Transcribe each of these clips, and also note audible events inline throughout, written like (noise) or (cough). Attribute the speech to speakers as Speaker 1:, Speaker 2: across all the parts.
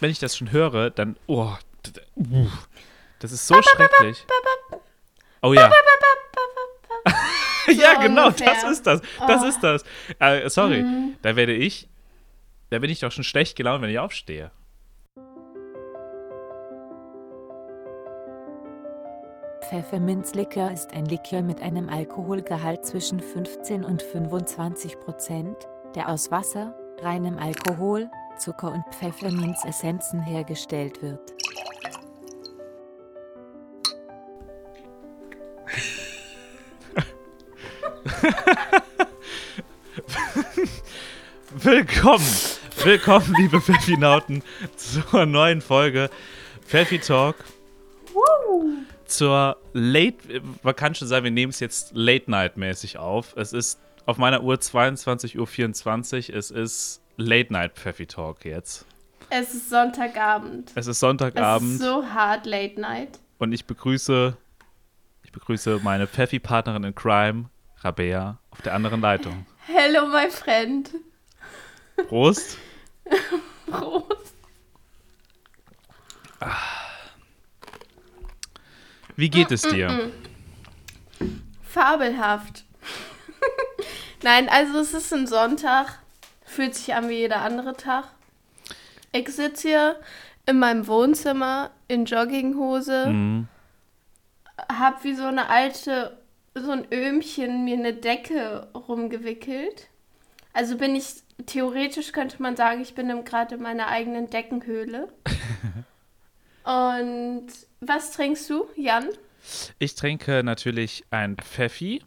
Speaker 1: wenn ich das schon höre, dann, oh, das ist so schrecklich. Oh ja. (laughs) ja, genau,
Speaker 2: ungefähr.
Speaker 1: das ist das. Das
Speaker 2: Oh.
Speaker 1: ist das. Äh, sorry,
Speaker 2: Mhm.
Speaker 1: da werde ich, da bin ich doch schon schlecht gelaunt, wenn ich aufstehe.
Speaker 3: Pfefferminzlikör ist ein Likör mit einem Alkoholgehalt zwischen 15 und 25 Prozent, der aus Wasser, reinem Alkohol, Zucker und Pfefferminzessenzen hergestellt wird. (laughs)
Speaker 1: Willkommen, willkommen, liebe Pfeffinauten, zur neuen Folge Pfeffi Talk. Zur Late, man kann schon sagen, wir nehmen es jetzt Late-Night-mäßig auf. Es ist auf meiner Uhr 22.24 Uhr. Es ist Late-Night Pfeffi Talk jetzt.
Speaker 2: Es ist Sonntagabend.
Speaker 1: Es ist
Speaker 2: Es ist
Speaker 1: Sonntagabend
Speaker 2: so hart Late Night.
Speaker 1: und ich begrüße, ich begrüße meine Pfeffi-Partnerin in Crime, Rabea, auf der anderen Leitung.
Speaker 2: Hello, my friend.
Speaker 1: Prost. (laughs)
Speaker 2: Prost.
Speaker 1: Wie geht es dir?
Speaker 2: Fabelhaft. (laughs) Nein, also es ist ein Sonntag. Fühlt sich an wie jeder andere Tag. Ich sitze hier in meinem Wohnzimmer in Jogginghose,
Speaker 1: Mhm.
Speaker 2: hab wie so eine alte, so ein Öhmchen mir eine Decke rumgewickelt. Also bin ich, theoretisch könnte man sagen, ich bin gerade in meiner eigenen Deckenhöhle. (laughs) Und was trinkst du, Jan?
Speaker 1: Ich trinke natürlich ein Pfeffi.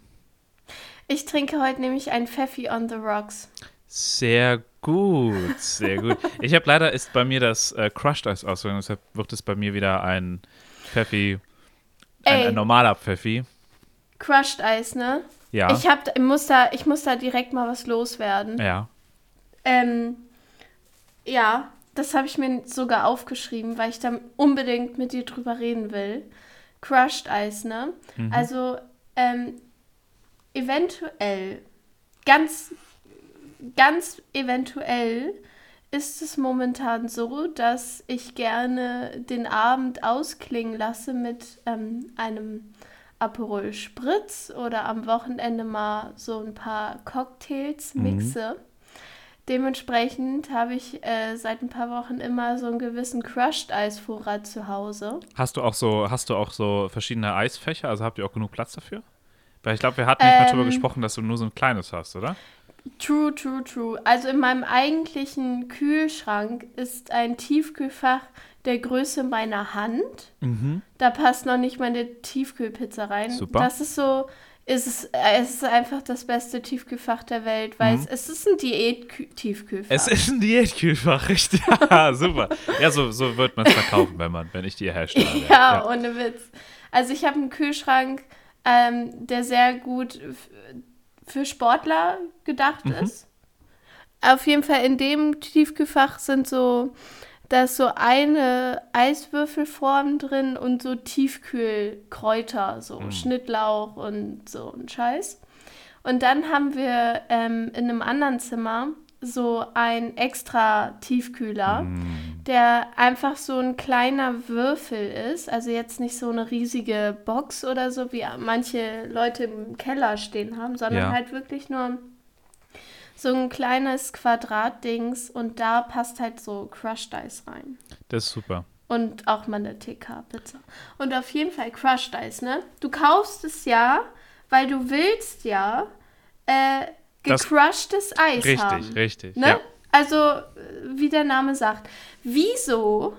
Speaker 2: Ich trinke heute nämlich ein Pfeffi on the Rocks.
Speaker 1: Sehr gut, sehr gut. Ich habe leider ist bei mir das äh, Crushed Eis ausgegangen, deshalb wird es bei mir wieder ein Pfeffi, ein, ein normaler Pfeffi.
Speaker 2: Crushed Eis, ne?
Speaker 1: Ja,
Speaker 2: Ich, hab, ich, muss da, ich muss da direkt mal was loswerden.
Speaker 1: ja.
Speaker 2: Ähm, ja, das habe ich mir sogar aufgeschrieben, weil ich da unbedingt mit dir drüber reden will. Crushed Eis, ne?
Speaker 1: Mhm.
Speaker 2: Also, ähm, eventuell, ganz, ganz eventuell ist es momentan so, dass ich gerne den Abend ausklingen lasse mit ähm, einem Aperol Spritz oder am Wochenende mal so ein paar Cocktails mixe. Dementsprechend habe ich äh, seit ein paar Wochen immer so einen gewissen Crushed-Eisvorrat zu Hause.
Speaker 1: Hast du auch so, hast du auch so verschiedene Eisfächer? Also habt ihr auch genug Platz dafür? Weil ich glaube, wir hatten nicht mal darüber
Speaker 2: Ähm.
Speaker 1: gesprochen, dass du nur so ein kleines hast, oder?
Speaker 2: True, true, true. Also in meinem eigentlichen Kühlschrank ist ein Tiefkühlfach der Größe meiner Hand. Da passt noch nicht meine Tiefkühlpizza rein.
Speaker 1: Super.
Speaker 2: Das ist so, ist es, äh, es ist einfach das beste Tiefkühlfach der Welt, weil es, es ist ein Diät-Tiefkühlfach.
Speaker 1: Es ist ein Diätkühlfach, (laughs) richtig. Ja, super. Ja, so, so wird man es verkaufen, wenn man, wenn ich die herstelle. (laughs)
Speaker 2: Ja, ohne Witz. Also ich habe einen Kühlschrank, ähm, der sehr gut für Sportler gedacht ist. Auf jeden Fall in dem Tiefkühlfach sind so, da ist so eine Eiswürfelform drin und so Tiefkühlkräuter, so Schnittlauch und so ein Scheiß. Und dann haben wir ähm, in einem anderen Zimmer so ein extra Tiefkühler, der einfach so ein kleiner Würfel ist. Also jetzt nicht so eine riesige Box oder so, wie manche Leute im Keller stehen haben, sondern
Speaker 1: Ja.
Speaker 2: halt wirklich nur so ein kleines Quadratdings und da passt halt so Crushed Eis rein.
Speaker 1: Das ist super.
Speaker 2: Und auch mal eine TK-Pizza. Und auf jeden Fall Crushed Eis, ne? Du kaufst es ja, weil du willst ja äh, gecrushtes Eis
Speaker 1: Richtig,
Speaker 2: haben.
Speaker 1: richtig.
Speaker 2: Ne?
Speaker 1: Ja.
Speaker 2: Also, äh, wie der Name sagt. Wieso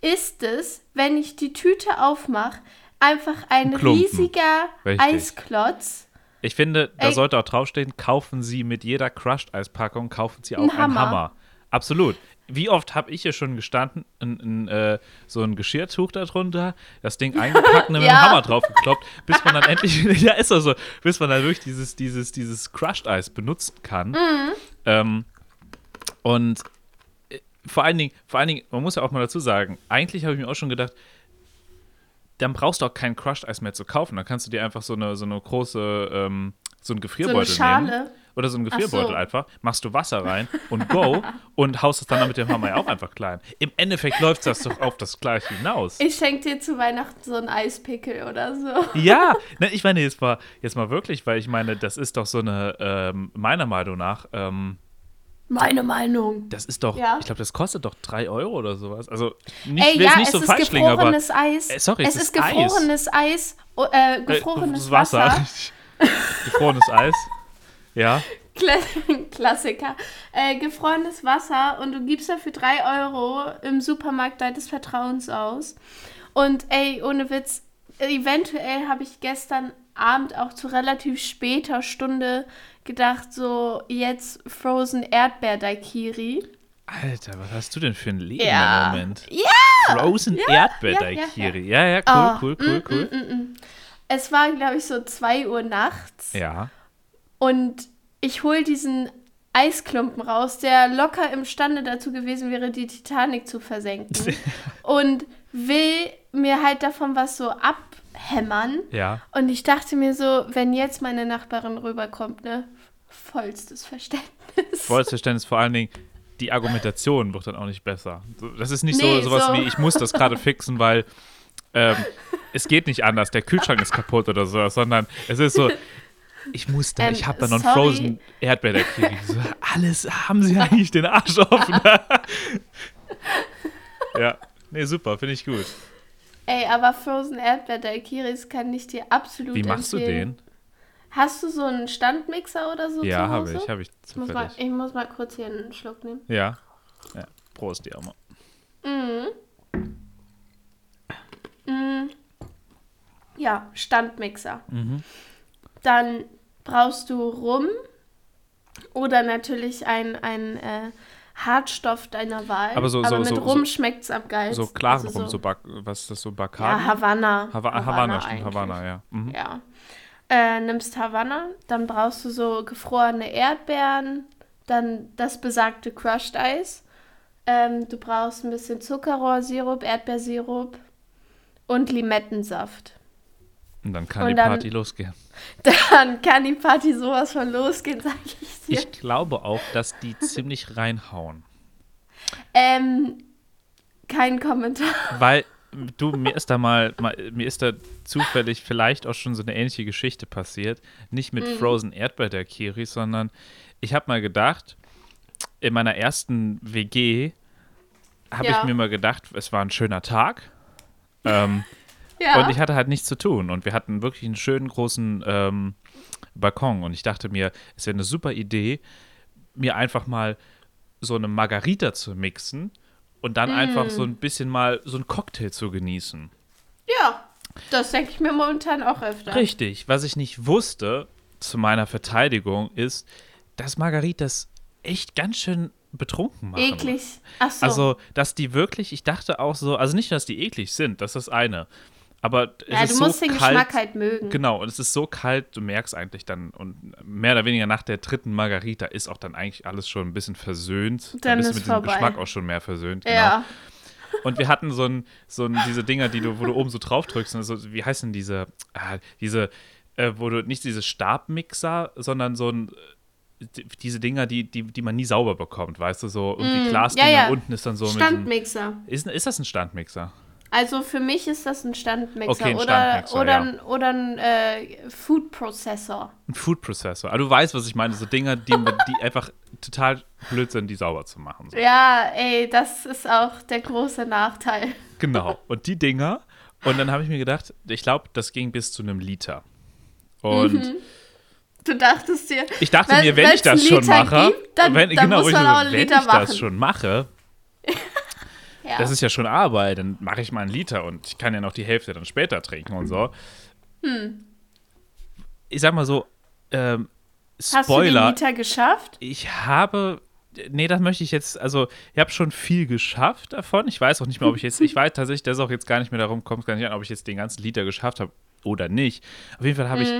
Speaker 2: ist es, wenn ich die Tüte aufmache, einfach ein
Speaker 1: Klumpen.
Speaker 2: riesiger
Speaker 1: Richtig.
Speaker 2: Eiklotz?
Speaker 1: Ich finde, da
Speaker 2: Ey.
Speaker 1: sollte auch draufstehen, kaufen Sie mit jeder Crushed-Eispackung, kaufen Sie auch
Speaker 2: Ein
Speaker 1: einen
Speaker 2: Hammer.
Speaker 1: Hammer. Absolut. Wie oft habe ich hier schon gestanden, ein, ein, äh, so ein Geschirrtuch darunter, das Ding (laughs) eingepackt und dann mit dem
Speaker 2: Ja.
Speaker 1: Hammer draufgekloppt, bis man dann (laughs) endlich, (laughs) ja ist das so, bis man dann wirklich dieses, dieses, dieses Crushed-Eis benutzen kann.
Speaker 2: Mhm.
Speaker 1: Ähm, und vor allen Dingen, vor allen Dingen, man muss ja auch mal dazu sagen, eigentlich habe ich mir auch schon gedacht, dann brauchst du auch kein Crushed Eis mehr zu kaufen. Dann kannst du dir einfach so eine, so eine große, ähm, so einen
Speaker 2: So eine
Speaker 1: Gefrierbeutel
Speaker 2: Schale.
Speaker 1: nehmen. Oder so
Speaker 2: Ach
Speaker 1: Gefrierbeutel
Speaker 2: so.
Speaker 1: einfach, machst du Wasser rein und go (laughs) und haust es dann mit dem Hammer ja auch einfach klein. Im Endeffekt läuft das doch auf das Gleiche hinaus.
Speaker 2: Ich schenke dir zu Weihnachten so einen Eispickel oder so.
Speaker 1: Ja, (laughs) ne, ich meine jetzt mal, jetzt mal wirklich, weil ich meine, das ist doch so eine, ähm, meiner Meinung nach, ähm,
Speaker 2: Meine Meinung.
Speaker 1: das ist doch,
Speaker 2: Ja.
Speaker 1: ich glaube, das kostet doch 3 Euro oder sowas. Also, nicht,
Speaker 2: Ey, ja,
Speaker 1: es nicht
Speaker 2: es
Speaker 1: so
Speaker 2: ist
Speaker 1: falsch klingen, aber
Speaker 2: gefrorenes Eis.
Speaker 1: Äh, sorry, es
Speaker 2: es
Speaker 1: ist
Speaker 2: ist gefrorenes Eis, oh, äh,
Speaker 1: äh,
Speaker 2: gefrorenes
Speaker 1: das
Speaker 2: Wasser. (laughs) (laughs)
Speaker 1: Gefrorenes Eis. Ja.
Speaker 2: Kla- (laughs) Klassiker. Äh, gefrorenes Wasser und du gibst dafür 3 Euro im Supermarkt deines Vertrauens aus. Und ey, ohne Witz, eventuell habe ich gestern Abend auch zu relativ später Stunde gedacht, so jetzt Frozen Erdbeer Daikiri.
Speaker 1: Alter, was hast du denn für ein Leben
Speaker 2: Ja.
Speaker 1: im Moment?
Speaker 2: Ja!
Speaker 1: Frozen Erdbeer Daikiri. Ja, ja,
Speaker 2: Oh,
Speaker 1: cool, cool, cool, cool.
Speaker 2: mm, Es war, glaube ich, so 2 Uhr nachts.
Speaker 1: Ja.
Speaker 2: Und ich hole diesen Eisklumpen raus, der locker imstande dazu gewesen wäre, die Titanic zu versenken. (laughs) und will mir halt davon was so abhämmern.
Speaker 1: Ja.
Speaker 2: Und ich dachte mir so, wenn jetzt meine Nachbarin rüberkommt, ne, vollstes Verständnis.
Speaker 1: Volles Verständnis, vor allen Dingen, die Argumentation wird dann auch nicht besser. Das ist nicht
Speaker 2: Nee,
Speaker 1: so sowas
Speaker 2: so.
Speaker 1: wie, ich muss das gerade fixen, weil ähm, es geht nicht anders, der Kühlschrank ist kaputt oder so, sondern es ist so, ich muss da,
Speaker 2: Ähm,
Speaker 1: ich habe da noch einen. Frozen Erdbeer der So, alles, haben sie eigentlich den Arsch offen? (laughs) ja, nee, super, finde ich gut.
Speaker 2: Ey, aber Frozen Erdbeer Daiquiris kann ich dir absolut
Speaker 1: Wie machst du
Speaker 2: empfehlen.
Speaker 1: den?
Speaker 2: Hast du so einen Standmixer oder so
Speaker 1: Ja,
Speaker 2: zu
Speaker 1: habe ich, habe ich
Speaker 2: Ich muss, mal,
Speaker 1: zufällig.
Speaker 2: ich muss mal kurz hier einen Schluck nehmen.
Speaker 1: Ja. ja. Prost, die Arme.
Speaker 2: Ja, Standmixer.
Speaker 1: Mhm.
Speaker 2: Dann brauchst du Rum oder natürlich ein, ein äh, Hartstoff deiner Wahl.
Speaker 1: Aber so- so-
Speaker 2: mit
Speaker 1: so-
Speaker 2: Rum schmeckt es am geilsten.
Speaker 1: So klaren
Speaker 2: Also
Speaker 1: Rum, so, Bak was ist das, so Bacardi?
Speaker 2: Ja, Havanna.
Speaker 1: Hava Havanna, stimmt,
Speaker 2: eigentlich.
Speaker 1: Havanna, ja. Mhm.
Speaker 2: Ja. Äh, nimmst Havanna, dann brauchst du so gefrorene Erdbeeren, dann das besagte Crushed Eis. Ähm, du brauchst ein bisschen Zuckerrohrsirup, Erdbeersirup und Limettensaft.
Speaker 1: Und dann kann
Speaker 2: Und
Speaker 1: die
Speaker 2: dann-
Speaker 1: Party losgehen. (laughs)
Speaker 2: Dann kann die Party sowas von losgehen, (laughs) sag ich dir.
Speaker 1: Ich glaube auch, dass die (laughs) ziemlich reinhauen.
Speaker 2: Ähm, kein Kommentar.
Speaker 1: Weil du, mir ist da mal, mal, mir ist da zufällig vielleicht auch schon so eine ähnliche Geschichte passiert. Nicht mit
Speaker 2: Mhm.
Speaker 1: Frozen Erdbeer der Kiri, sondern ich habe mal gedacht, in meiner ersten WG habe
Speaker 2: Ja.
Speaker 1: ich mir mal gedacht, es war ein schöner Tag. Ähm,
Speaker 2: Ja.
Speaker 1: Und ich hatte halt nichts zu tun. Und wir hatten wirklich einen schönen großen ähm, Balkon. Und ich dachte mir, es wäre eine super Idee, mir einfach mal so eine Margarita zu mixen und dann einfach so ein bisschen mal so einen Cocktail zu genießen.
Speaker 2: ja, das denke ich mir momentan auch öfter.
Speaker 1: Richtig. Was ich nicht wusste, zu meiner Verteidigung, ist, dass Margaritas echt ganz schön betrunken machen.
Speaker 2: Eklig. Ach so.
Speaker 1: Also, dass die wirklich, ich dachte auch so, also nicht, dass die eklig sind, das ist das eine. Aber es
Speaker 2: ja,
Speaker 1: ist
Speaker 2: du
Speaker 1: so
Speaker 2: musst den
Speaker 1: kalt,
Speaker 2: Geschmack halt mögen.
Speaker 1: Genau, und es ist so kalt, du merkst eigentlich dann, und mehr oder weniger nach der dritten Margarita ist auch dann eigentlich alles schon ein bisschen versöhnt.
Speaker 2: Dann
Speaker 1: bist
Speaker 2: ist
Speaker 1: du mit dem
Speaker 2: vorbei.
Speaker 1: Geschmack auch schon mehr versöhnt. Genau.
Speaker 2: Ja.
Speaker 1: Und wir hatten so ein, so ein, diese Dinger, die du, wo du oben so drauf drückst, und so, wie heißen diese, ah, diese, äh, wo du nicht diese Stabmixer, sondern so ein, äh, die- diese Dinger, die, die, die man nie sauber bekommt, weißt du, so irgendwie Glasdinger,
Speaker 2: Mm, ja, ja.
Speaker 1: unten ist dann so
Speaker 2: Standmixer.
Speaker 1: ist, ist das ein Standmixer?
Speaker 2: Also für mich ist das ein Standmixer
Speaker 1: Okay, ein
Speaker 2: oder,
Speaker 1: Standmixer,
Speaker 2: oder,
Speaker 1: ja.
Speaker 2: ein, oder ein äh, Food Processor.
Speaker 1: Ein Food Processor. Aber du weißt, was ich meine, so Dinger, die, die einfach total blöd sind, die sauber zu machen. So.
Speaker 2: Ja, ey, das ist auch der große Nachteil.
Speaker 1: Genau. Und die Dinger. Und dann habe ich mir gedacht, ich glaube, das ging bis zu einem Liter. Und
Speaker 2: Du dachtest dir,
Speaker 1: ich dachte
Speaker 2: Mhm. Wenn-
Speaker 1: mir, wenn ich das schon
Speaker 2: Liter
Speaker 1: mache,
Speaker 2: gibt, dann-
Speaker 1: wenn,
Speaker 2: dann
Speaker 1: genau,
Speaker 2: muss man auch einen
Speaker 1: wenn
Speaker 2: Liter
Speaker 1: ich das
Speaker 2: machen.
Speaker 1: schon mache, (laughs)
Speaker 2: ja,
Speaker 1: das ist ja schon Arbeit, dann mache ich mal einen Liter und ich kann ja noch die Hälfte dann später trinken und so.
Speaker 2: Hm.
Speaker 1: Ich sag mal so, ähm,
Speaker 2: hast du den
Speaker 1: Spoiler,
Speaker 2: Liter geschafft?
Speaker 1: ich habe, nee, das möchte ich jetzt, also ich habe schon viel geschafft davon. Ich weiß auch nicht mehr, ob ich jetzt, ich weiß tatsächlich, dass auch jetzt gar nicht mehr darum kommt, gar nicht an, ob ich jetzt den ganzen Liter geschafft habe oder nicht. Auf jeden Fall habe ich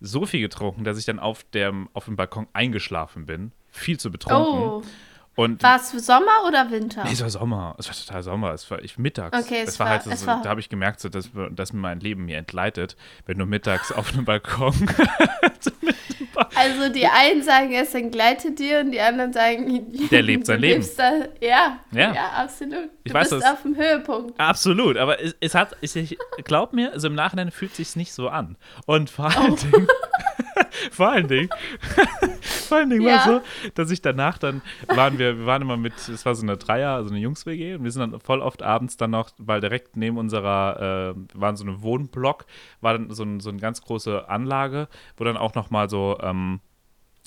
Speaker 1: so viel getrunken, dass ich dann auf dem, auf dem Balkon eingeschlafen bin. Viel zu betrunken.
Speaker 2: Oh,
Speaker 1: Und
Speaker 2: War es Sommer oder Winter?
Speaker 1: Nee, es war Sommer. Es war total Sommer. Es war ich mittags.
Speaker 2: Okay, es
Speaker 1: es war,
Speaker 2: war-
Speaker 1: halt so,
Speaker 2: es war-
Speaker 1: da habe ich gemerkt, so, dass, dass mir mein Leben mir entgleitet, wenn du mittags auf einem Balkon. (laughs)
Speaker 2: Also die einen sagen, es entgleitet dir und die anderen sagen, (laughs)
Speaker 1: Der lebt sein
Speaker 2: du
Speaker 1: Leben.
Speaker 2: Da, ja,
Speaker 1: Ja.
Speaker 2: ja, absolut.
Speaker 1: Ich
Speaker 2: du
Speaker 1: weiß,
Speaker 2: bist auf dem Höhepunkt.
Speaker 1: Absolut, aber es, es hat, es, ich glaub mir, also im Nachhinein fühlt sich nicht so an. Und vor
Speaker 2: Oh.
Speaker 1: allen Dingen, (laughs) vor allen Dingen, (laughs) vor allen Dingen
Speaker 2: Ja.
Speaker 1: war so, dass ich danach dann, waren wir, wir waren immer mit, es war so eine Dreier, also eine Jungs-WG und wir sind dann voll oft abends dann noch, weil direkt neben unserer, äh, waren so ein Wohnblock, war dann so, ein, so eine ganz große Anlage, wo dann auch noch mal so, ähm,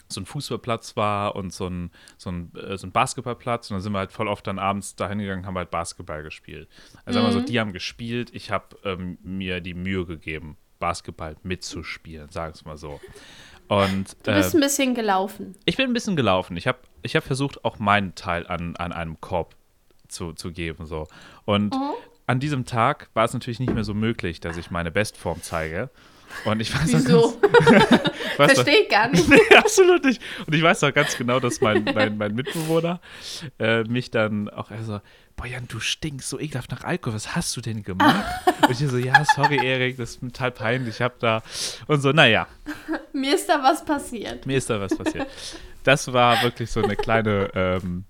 Speaker 1: so ein Fußballplatz war und so ein, so, ein, äh, so ein Basketballplatz. Und dann sind wir halt voll oft dann abends dahin gegangen, haben halt Basketball gespielt. Also wir so, die haben gespielt, ich habe ähm, mir die Mühe gegeben, Basketball mitzuspielen, sagen wir es mal so. Und
Speaker 2: Du
Speaker 1: äh,
Speaker 2: bist ein bisschen gelaufen.
Speaker 1: ich bin ein bisschen gelaufen. Ich habe ich hab versucht, auch meinen Teil an, an einem Korb zu, zu geben. So. Und
Speaker 2: Mhm.
Speaker 1: an diesem Tag war es natürlich nicht mehr so möglich, dass ich meine Bestform zeige. Und ich weiß
Speaker 2: Wieso? (laughs) Verstehe ich gar nicht. (laughs)
Speaker 1: Nee, absolut nicht. Und ich weiß auch ganz genau, dass mein, mein, mein Mitbewohner äh, mich dann auch er so, boah Jan, du stinkst so ekelhaft nach Alkohol, was hast du denn gemacht? (laughs) Und ich so, ja, sorry Erik, das ist total peinlich, ich hab da und so, naja,
Speaker 2: Mir ist da was passiert.
Speaker 1: mir ist da was passiert. Das war wirklich so eine kleine, ähm,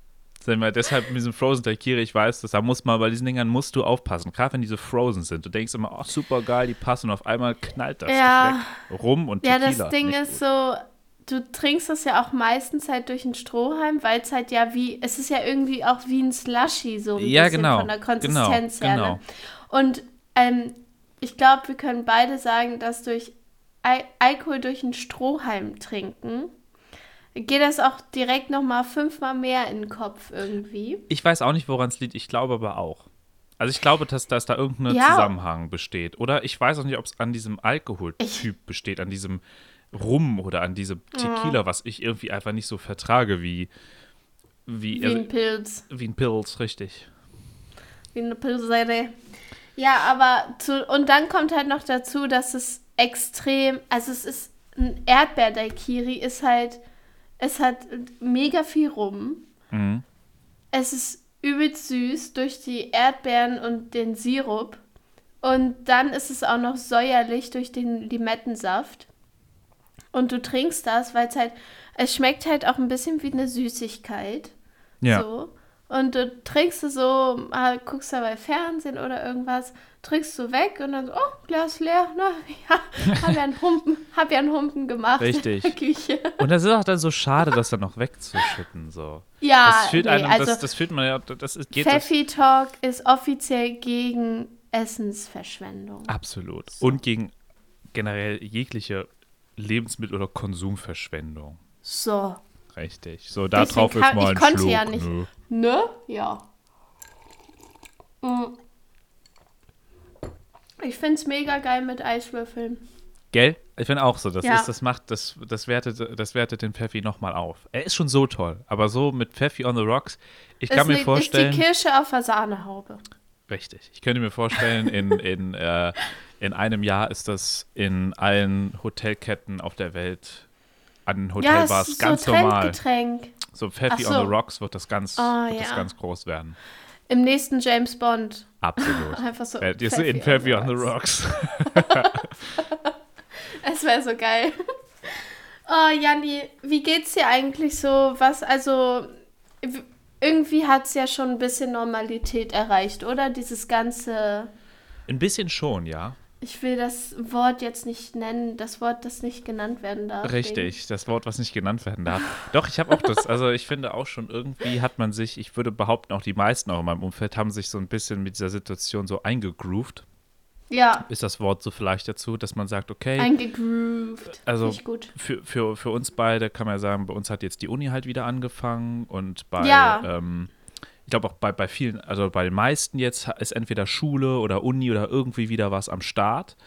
Speaker 1: sagen wir, deshalb mit diesem Frozen Taikiri, ich weiß, dass da muss man, bei diesen Dingern musst du aufpassen, gerade wenn diese Frozen sind. Du denkst immer, oh, super geil, die passen und auf einmal knallt das
Speaker 2: Ja.
Speaker 1: Gefleck rum und
Speaker 2: Ja,
Speaker 1: Tequila.
Speaker 2: das Ding
Speaker 1: nicht
Speaker 2: ist
Speaker 1: gut.
Speaker 2: so, du trinkst das ja auch meistens halt durch einen Strohhalm, weil es halt ja wie, es ist ja irgendwie auch wie ein Slushy, so ein
Speaker 1: Ja,
Speaker 2: bisschen
Speaker 1: genau.
Speaker 2: von der Konsistenz
Speaker 1: Genau,
Speaker 2: her.
Speaker 1: genau.
Speaker 2: Ne? Und ähm, ich glaube, wir können beide sagen, dass durch Al Alkohol durch einen Strohhalm trinken, geht das auch direkt nochmal fünfmal mehr in den Kopf irgendwie.
Speaker 1: Ich weiß auch nicht, woran es liegt. Ich glaube aber auch. Also ich glaube, dass, dass da irgendein
Speaker 2: Ja.
Speaker 1: Zusammenhang besteht. Oder ich weiß auch nicht, ob es an diesem Alkoholtyp besteht, an diesem Rum oder an diesem Tequila, was ich irgendwie einfach nicht so vertrage wie, wie,
Speaker 2: Wie
Speaker 1: also,
Speaker 2: ein Pilz.
Speaker 1: wie ein Pilz, richtig.
Speaker 2: Wie eine Pilzseite. Ja, aber zu, und dann kommt halt noch dazu, dass es extrem, also es ist ein Erdbeer-Daikiri ist halt, es hat mega viel rum.
Speaker 1: Mhm.
Speaker 2: Es ist übelst süß durch die Erdbeeren und den Sirup. Und dann ist es auch noch säuerlich durch den Limettensaft. Und du trinkst das, weil es halt, es schmeckt halt auch ein bisschen wie eine Süßigkeit.
Speaker 1: Ja.
Speaker 2: So. Und du trinkst so, ah, guckst dabei Fernsehen oder irgendwas, trinkst du weg und dann so, oh, Glas leer, (laughs) na, ja, hab ja einen Humpen, hab ja einen Humpen gemacht
Speaker 1: Richtig.
Speaker 2: in der Küche.
Speaker 1: Und das ist auch dann so schade, das dann noch wegzuschütten. So.
Speaker 2: Ja,
Speaker 1: Das fühlt
Speaker 2: nee,
Speaker 1: einem,
Speaker 2: also
Speaker 1: das, das fühlt man ja, das ist, geht
Speaker 2: Pfeffi Talk ist offiziell gegen Essensverschwendung.
Speaker 1: absolut. Und gegen generell jegliche Lebensmittel- oder Konsumverschwendung.
Speaker 2: So.
Speaker 1: Richtig. So, da
Speaker 2: Deswegen
Speaker 1: drauf ist mal
Speaker 2: ich
Speaker 1: ein
Speaker 2: konnte
Speaker 1: Schluck.
Speaker 2: ja nicht.
Speaker 1: Nö.
Speaker 2: Ne? Ja. Mm. Ich find's mega geil mit Eiswürfeln.
Speaker 1: Gell? Ich finde auch so. Das,
Speaker 2: Ja.
Speaker 1: ist, das macht, das, das, wertet, das wertet den Pfeffi nochmal auf. Er ist schon so toll, aber so mit Pfeffi on the rocks, ich kann
Speaker 2: ist,
Speaker 1: mir
Speaker 2: ne-
Speaker 1: vorstellen.
Speaker 2: ist die Kirsche auf der Sahnehaube.
Speaker 1: Richtig. Ich könnte mir vorstellen, in, (laughs) in, äh, in einem Jahr ist das in allen Hotelketten auf der Welt an
Speaker 2: Ja,
Speaker 1: Hotelbars
Speaker 2: es ist
Speaker 1: ganz
Speaker 2: so
Speaker 1: normal.
Speaker 2: Trendgetränk.
Speaker 1: So Pfeffi
Speaker 2: so.
Speaker 1: on the Rocks wird das ganz,
Speaker 2: Ah,
Speaker 1: wird das
Speaker 2: ja.
Speaker 1: ganz groß werden.
Speaker 2: Im nächsten James Bond.
Speaker 1: Absolut. (laughs)
Speaker 2: Einfach so.
Speaker 1: Werdet ihr sehen, Pfeffi on the Rocks. (laughs) (laughs)
Speaker 2: Es wäre so geil. Oh, Janni, wie geht's dir eigentlich so? Was, also, irgendwie hat es ja schon ein bisschen Normalität erreicht, oder? Dieses ganze,
Speaker 1: Ein bisschen schon, ja.
Speaker 2: Ich will das Wort jetzt nicht nennen, das Wort, das nicht genannt werden darf.
Speaker 1: Richtig, das Wort, was nicht genannt werden darf. Doch, ich habe auch das, also ich finde auch schon, irgendwie hat man sich, ich würde behaupten, auch die meisten auch in meinem Umfeld haben sich so ein bisschen mit dieser Situation so eingegroovt.
Speaker 2: Ja,
Speaker 1: Ist das Wort so vielleicht dazu, dass man sagt, okay,
Speaker 2: eingegroovt.
Speaker 1: Also-
Speaker 2: Nicht gut.
Speaker 1: für, für, für uns beide kann man ja sagen, bei uns hat jetzt die Uni halt wieder angefangen und bei,
Speaker 2: Ja.
Speaker 1: ähm, ich glaube auch bei, bei vielen, also bei den meisten jetzt ist entweder Schule oder Uni oder irgendwie wieder was am Start.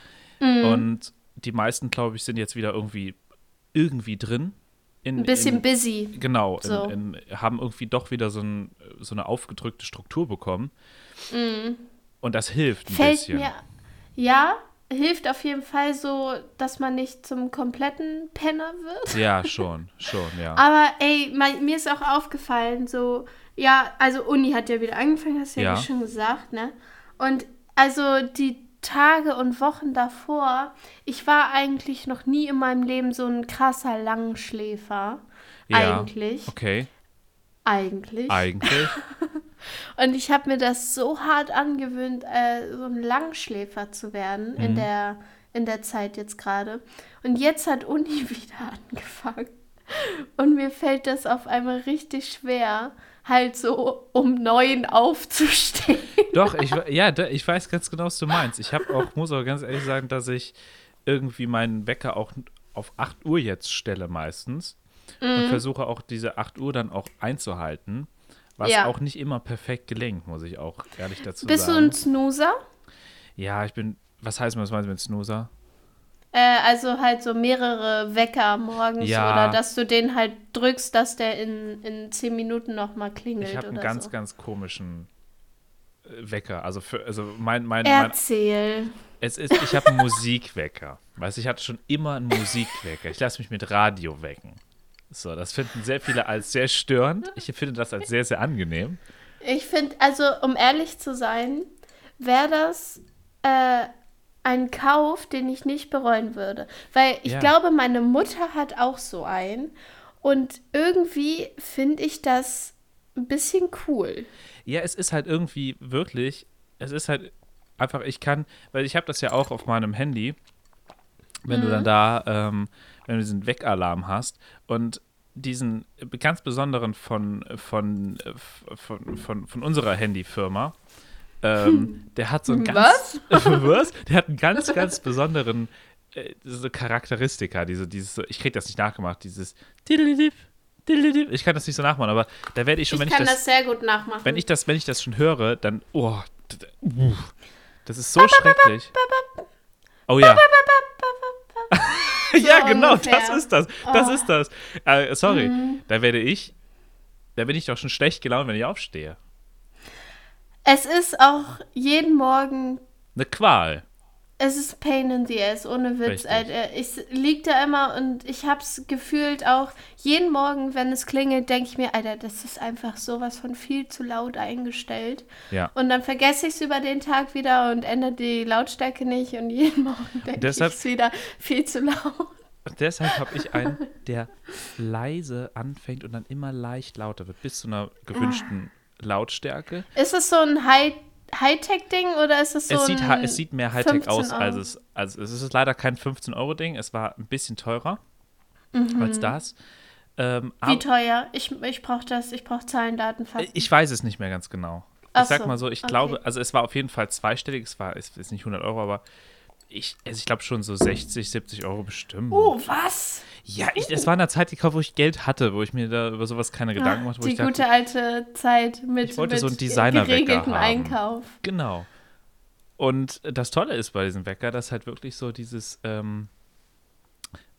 Speaker 2: Mhm.
Speaker 1: Und die meisten, glaube ich, sind jetzt wieder irgendwie, irgendwie drin. In,
Speaker 2: Ein bisschen
Speaker 1: in,
Speaker 2: busy.
Speaker 1: Genau,
Speaker 2: So.
Speaker 1: in, haben irgendwie doch wieder so, ein, so eine aufgedrückte Struktur bekommen. Und das hilft ein
Speaker 2: Mhm. Fällt
Speaker 1: bisschen.
Speaker 2: mir, ja, hilft auf jeden Fall so, dass man nicht zum kompletten Penner wird.
Speaker 1: Ja, schon, schon, ja.
Speaker 2: Aber ey, mein, mir ist auch aufgefallen, so, ja, also Uni hat ja wieder angefangen, hast du ja,
Speaker 1: Ja.
Speaker 2: schon gesagt, ne? Und also die Tage und Wochen davor, ich war eigentlich noch nie in meinem Leben so ein krasser Langschläfer.
Speaker 1: ja.
Speaker 2: Eigentlich.
Speaker 1: Okay,
Speaker 2: Eigentlich.
Speaker 1: eigentlich. (laughs)
Speaker 2: Und ich habe mir das so hart angewöhnt, äh, so ein Langschläfer zu werden in,
Speaker 1: Mhm.
Speaker 2: der, in der Zeit jetzt gerade. Und jetzt hat Uni (laughs) wieder angefangen. Und mir fällt das auf einmal richtig schwer, halt so um neun aufzustehen. (laughs)
Speaker 1: Doch, ich, ja, ich weiß ganz genau, was du meinst. Ich habe auch, muss auch ganz ehrlich sagen, dass ich irgendwie meinen Wecker auch auf 8 Uhr jetzt stelle meistens. Und
Speaker 2: Mhm.
Speaker 1: versuche auch diese 8 Uhr dann auch einzuhalten. Was
Speaker 2: Ja.
Speaker 1: auch nicht immer perfekt gelingt, muss ich auch ehrlich dazu
Speaker 2: Bist du
Speaker 1: sagen.
Speaker 2: ein Snoozer?
Speaker 1: ja, ich bin, was heißt, was meinst du mit Snoozer?
Speaker 2: Äh, also halt so mehrere Wecker morgens
Speaker 1: Ja.
Speaker 2: oder dass du den halt drückst, dass der in, in zehn Minuten nochmal klingelt
Speaker 1: Ich habe einen ganz,
Speaker 2: so.
Speaker 1: ganz komischen äh, Wecker. Also, für, also mein, mein, mein,
Speaker 2: Erzähl.
Speaker 1: es ist, ich habe einen (laughs) Musikwecker. Weißt du, ich hatte schon immer einen Musikwecker. Ich lasse mich mit Radio wecken. So, das finden sehr viele als sehr störend. Ich finde das als sehr, sehr angenehm.
Speaker 2: Ich finde, also um ehrlich zu sein, wäre das äh, ein Kauf, den ich nicht bereuen würde. Weil ich
Speaker 1: Ja.
Speaker 2: glaube, meine Mutter hat auch so einen. Und irgendwie finde ich das ein bisschen cool.
Speaker 1: Ja, es ist halt irgendwie wirklich, es ist halt einfach, ich kann, weil ich habe das ja auch auf meinem Handy, wenn du dann da, ähm, wenn du diesen Weckalarm hast und diesen ganz besonderen von, von, von, von, von unserer Handyfirma, ähm, der hat so einen ganz, was? (laughs) Der hat einen ganz, (laughs) ganz besonderen äh, so Charakteristika, diese, dieses, ich krieg das nicht nachgemacht, dieses ich kann das nicht so nachmachen, aber da werde ich schon,
Speaker 2: ich
Speaker 1: wenn
Speaker 2: kann
Speaker 1: ich
Speaker 2: das, sehr gut nachmachen.
Speaker 1: wenn ich das, wenn ich das schon höre, dann, oh, uh, das ist so schrecklich. Oh ja. (laughs) ja, genau,
Speaker 2: ungefähr.
Speaker 1: das ist das. Das
Speaker 2: Oh.
Speaker 1: ist das. Äh, sorry,
Speaker 2: Mhm.
Speaker 1: da werde ich, da bin ich doch schon schlecht gelaunt, wenn ich aufstehe.
Speaker 2: es ist auch jeden Morgen
Speaker 1: Eine Qual.
Speaker 2: Es ist Pain in the ass, ohne Witz,
Speaker 1: Richtig.
Speaker 2: Alter. Ich lieg da immer und ich hab's gefühlt auch jeden Morgen, wenn es klingelt, denke ich mir, Alter, das ist einfach sowas von viel zu laut eingestellt.
Speaker 1: Ja.
Speaker 2: Und dann vergesse ich es über den Tag wieder und ändere die Lautstärke nicht und jeden (laughs) Morgen denke ich es wieder viel zu laut.
Speaker 1: Deshalb habe ich einen, (laughs) der leise anfängt und dann immer leicht lauter wird, bis zu einer gewünschten Lautstärke.
Speaker 2: Ist es so ein High- Hightech-Ding oder ist es so
Speaker 1: es, sieht, es sieht mehr Hightech
Speaker 2: 15
Speaker 1: aus, als es, also es ist leider kein 15-Euro-Ding, es war ein bisschen teurer
Speaker 2: Mhm.
Speaker 1: als das. Ähm,
Speaker 2: Wie teuer? Ich, ich brauche das, ich brauche Zahlen, Daten, Fakten.
Speaker 1: ich weiß es nicht mehr ganz genau.
Speaker 2: Ach
Speaker 1: Ich sag
Speaker 2: so,
Speaker 1: mal so, ich
Speaker 2: okay.
Speaker 1: glaube, also es war auf jeden Fall zweistellig, es war, es ist nicht 100 Euro, aber ich, also ich glaube schon so 60, 70 Euro bestimmt.
Speaker 2: Oh, was?
Speaker 1: Ja, ich, es war in einer Zeit gekauft, wo ich Geld hatte, wo ich mir da über sowas keine Gedanken machte, wo
Speaker 2: Die
Speaker 1: ich dachte,
Speaker 2: gute alte Zeit mit,
Speaker 1: Ich wollte
Speaker 2: mit
Speaker 1: so einen Designer-Wecker
Speaker 2: geregeltem
Speaker 1: haben.
Speaker 2: Einkauf.
Speaker 1: Genau. Und das Tolle ist bei diesem Wecker, dass halt wirklich so dieses, ähm,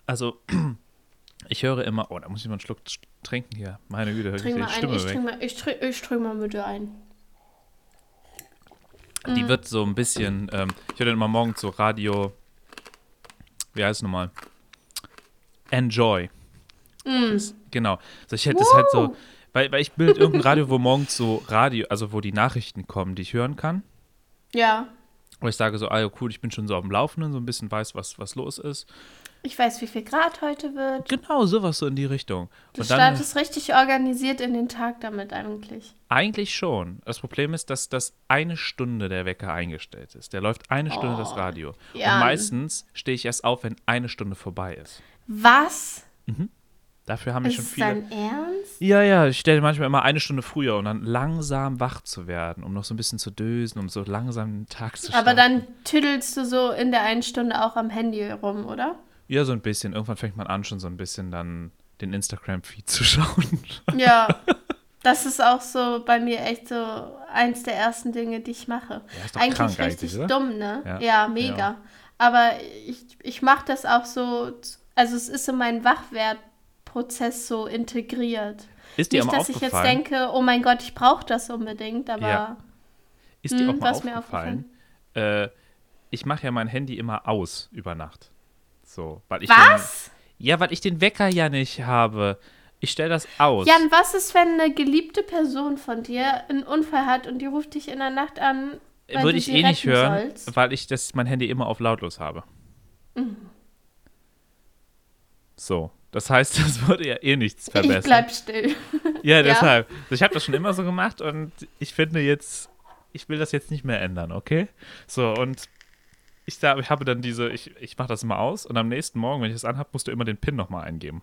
Speaker 1: also (clears throat) ich höre immer, oh, da muss ich mal einen Schluck trinken hier. Meine Güte, höre ich die
Speaker 2: mal ein,
Speaker 1: Stimme
Speaker 2: ich
Speaker 1: weg.
Speaker 2: trink mal, ich trink, ich trink mal dir ein.
Speaker 1: Die wird so ein bisschen, ähm, ich höre dann immer morgens so Radio, wie heißt es nochmal? Enjoy. Das, genau. Also ich hätte das halt so, weil, weil ich bilde irgendein Radio, wo morgens so Radio, also wo die Nachrichten kommen, die ich hören kann.
Speaker 2: Ja,
Speaker 1: Wo ich sage so, ah ja, cool, ich bin schon so auf dem Laufenden, so ein bisschen weiß, was, was los ist.
Speaker 2: Ich weiß, wie viel Grad heute wird.
Speaker 1: Genau, sowas so in die Richtung.
Speaker 2: Du
Speaker 1: Und
Speaker 2: startest richtig organisiert in den Tag damit eigentlich.
Speaker 1: eigentlich schon. Das Problem ist, dass das eine Stunde der Wecker eingestellt ist. Der läuft eine Stunde das Radio.
Speaker 2: Jan.
Speaker 1: Und meistens stehe ich erst auf, wenn eine Stunde vorbei ist.
Speaker 2: Was?
Speaker 1: Dafür haben
Speaker 2: Ist
Speaker 1: schon viele.
Speaker 2: dein Ernst?
Speaker 1: Ja, ja, ich stelle manchmal immer eine Stunde früher, um dann langsam wach zu werden, um noch so ein bisschen zu dösen, um so langsam den Tag zu starten.
Speaker 2: Aber dann tüddelst du so in der einen Stunde auch am Handy rum, oder?
Speaker 1: Ja, so ein bisschen. Irgendwann fängt man an, schon so ein bisschen dann den Instagram-Feed zu (laughs) schauen.
Speaker 2: Ja. Das ist auch so bei mir echt so eins der ersten Dinge, die ich mache.
Speaker 1: Ja, ist doch
Speaker 2: eigentlich
Speaker 1: krank
Speaker 2: richtig
Speaker 1: eigentlich,
Speaker 2: dumm, ne?
Speaker 1: Ja.
Speaker 2: Ja, mega.
Speaker 1: Ja.
Speaker 2: Aber ich, ich mache das auch so, also es ist in meinen Wachwertprozess so integriert.
Speaker 1: Ist dir
Speaker 2: Nicht, dass ich jetzt
Speaker 1: aufgefallen?
Speaker 2: denke, oh mein Gott, ich brauche das unbedingt, aber
Speaker 1: Ja. Ist dir
Speaker 2: Hm,
Speaker 1: auch mal
Speaker 2: was mir
Speaker 1: aufgefallen, äh, ich mache ja mein Handy immer aus über Nacht. So, weil ich
Speaker 2: Was?
Speaker 1: Den, ja, weil ich den Wecker ja nicht habe. Ich stelle das aus.
Speaker 2: Jan, was ist, wenn eine geliebte Person von dir einen Unfall hat und die ruft dich in der Nacht an? weil
Speaker 1: Würde ich eh nicht hören,
Speaker 2: sollst?
Speaker 1: weil ich das, mein Handy immer auf lautlos habe.
Speaker 2: Mhm.
Speaker 1: So, das heißt, (laughs) das würde ja eh nichts
Speaker 2: Ich
Speaker 1: verbessern.
Speaker 2: bleib still. (laughs)
Speaker 1: Ja, deshalb. Ich habe das schon immer so gemacht und ich finde jetzt, ich will das jetzt nicht mehr ändern, okay? So, und ich, da, ich habe dann diese, ich, ich mache das immer aus und am nächsten Morgen, wenn ich das anhabe, musst du immer den PIN nochmal eingeben.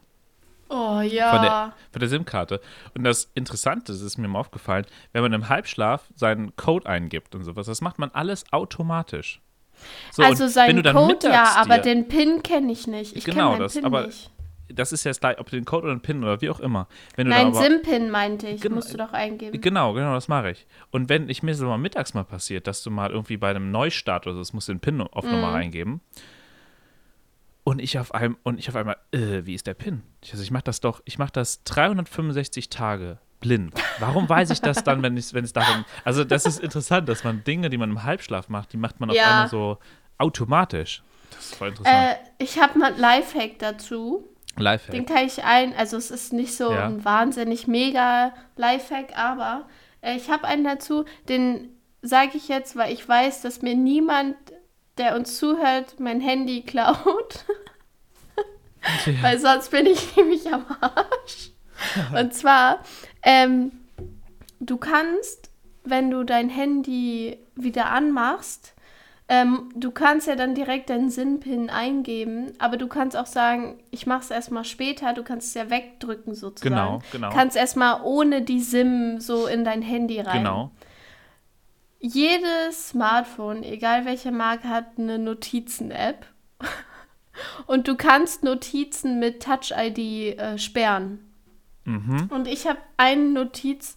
Speaker 2: Oh
Speaker 1: Von
Speaker 2: ja.
Speaker 1: der, von der SIM-Karte. Und das Interessante, das ist mir mal aufgefallen, wenn man im Halbschlaf seinen Code eingibt und sowas, das macht man alles automatisch. So,
Speaker 2: also
Speaker 1: und
Speaker 2: sein
Speaker 1: wenn du dann
Speaker 2: Code ja, aber den PIN kenne ich nicht. Ich
Speaker 1: Genau,
Speaker 2: kenne
Speaker 1: das,
Speaker 2: den PIN
Speaker 1: aber
Speaker 2: nicht.
Speaker 1: Das ist jetzt gleich, ob du den Code oder den PIN oder wie auch immer. Wenn du
Speaker 2: Nein, SIM-PIN meinte ich.
Speaker 1: Genau.
Speaker 2: Musst du doch eingeben.
Speaker 1: Genau, genau, das mache ich. Und wenn ich mir so mal mittags mal passiert, dass du mal irgendwie bei einem Neustart oder so, das musst du den PIN auf
Speaker 2: Mhm.
Speaker 1: nochmal reingeben. Und ich auf einem, und ich auf einmal, äh, wie ist der PIN? Ich, also ich mache das doch, ich mache das 365 Tage blind. Warum weiß ich das dann, wenn ich, wenn es darum. Also das ist interessant, dass man Dinge, die man im Halbschlaf macht, die macht man auf
Speaker 2: Ja.
Speaker 1: einmal so automatisch. Das ist voll interessant.
Speaker 2: Äh, ich habe mal Lifehack dazu.
Speaker 1: Lifehack.
Speaker 2: Den kann ich ein, also es ist nicht so
Speaker 1: Ja.
Speaker 2: ein wahnsinnig mega Lifehack, aber äh, ich habe einen dazu, den sage ich jetzt, weil ich weiß, dass mir niemand, der uns zuhört, mein Handy klaut, (laughs) weil sonst bin ich (laughs) nämlich am Arsch. (laughs) Und zwar, ähm, du kannst, wenn du dein Handy wieder anmachst, ähm, du kannst ja dann direkt deinen SIN-Pin eingeben, aber du kannst auch sagen, ich mache es erstmal später, du kannst es ja wegdrücken sozusagen.
Speaker 1: Genau, genau.
Speaker 2: Kannst erstmal ohne die SIM so in dein Handy rein.
Speaker 1: Genau.
Speaker 2: Jedes Smartphone, egal welche Marke, hat eine Notizen-App. (laughs) Und du kannst Notizen mit Touch-ID äh, sperren.
Speaker 1: Mhm.
Speaker 2: Und ich habe eine Notiz,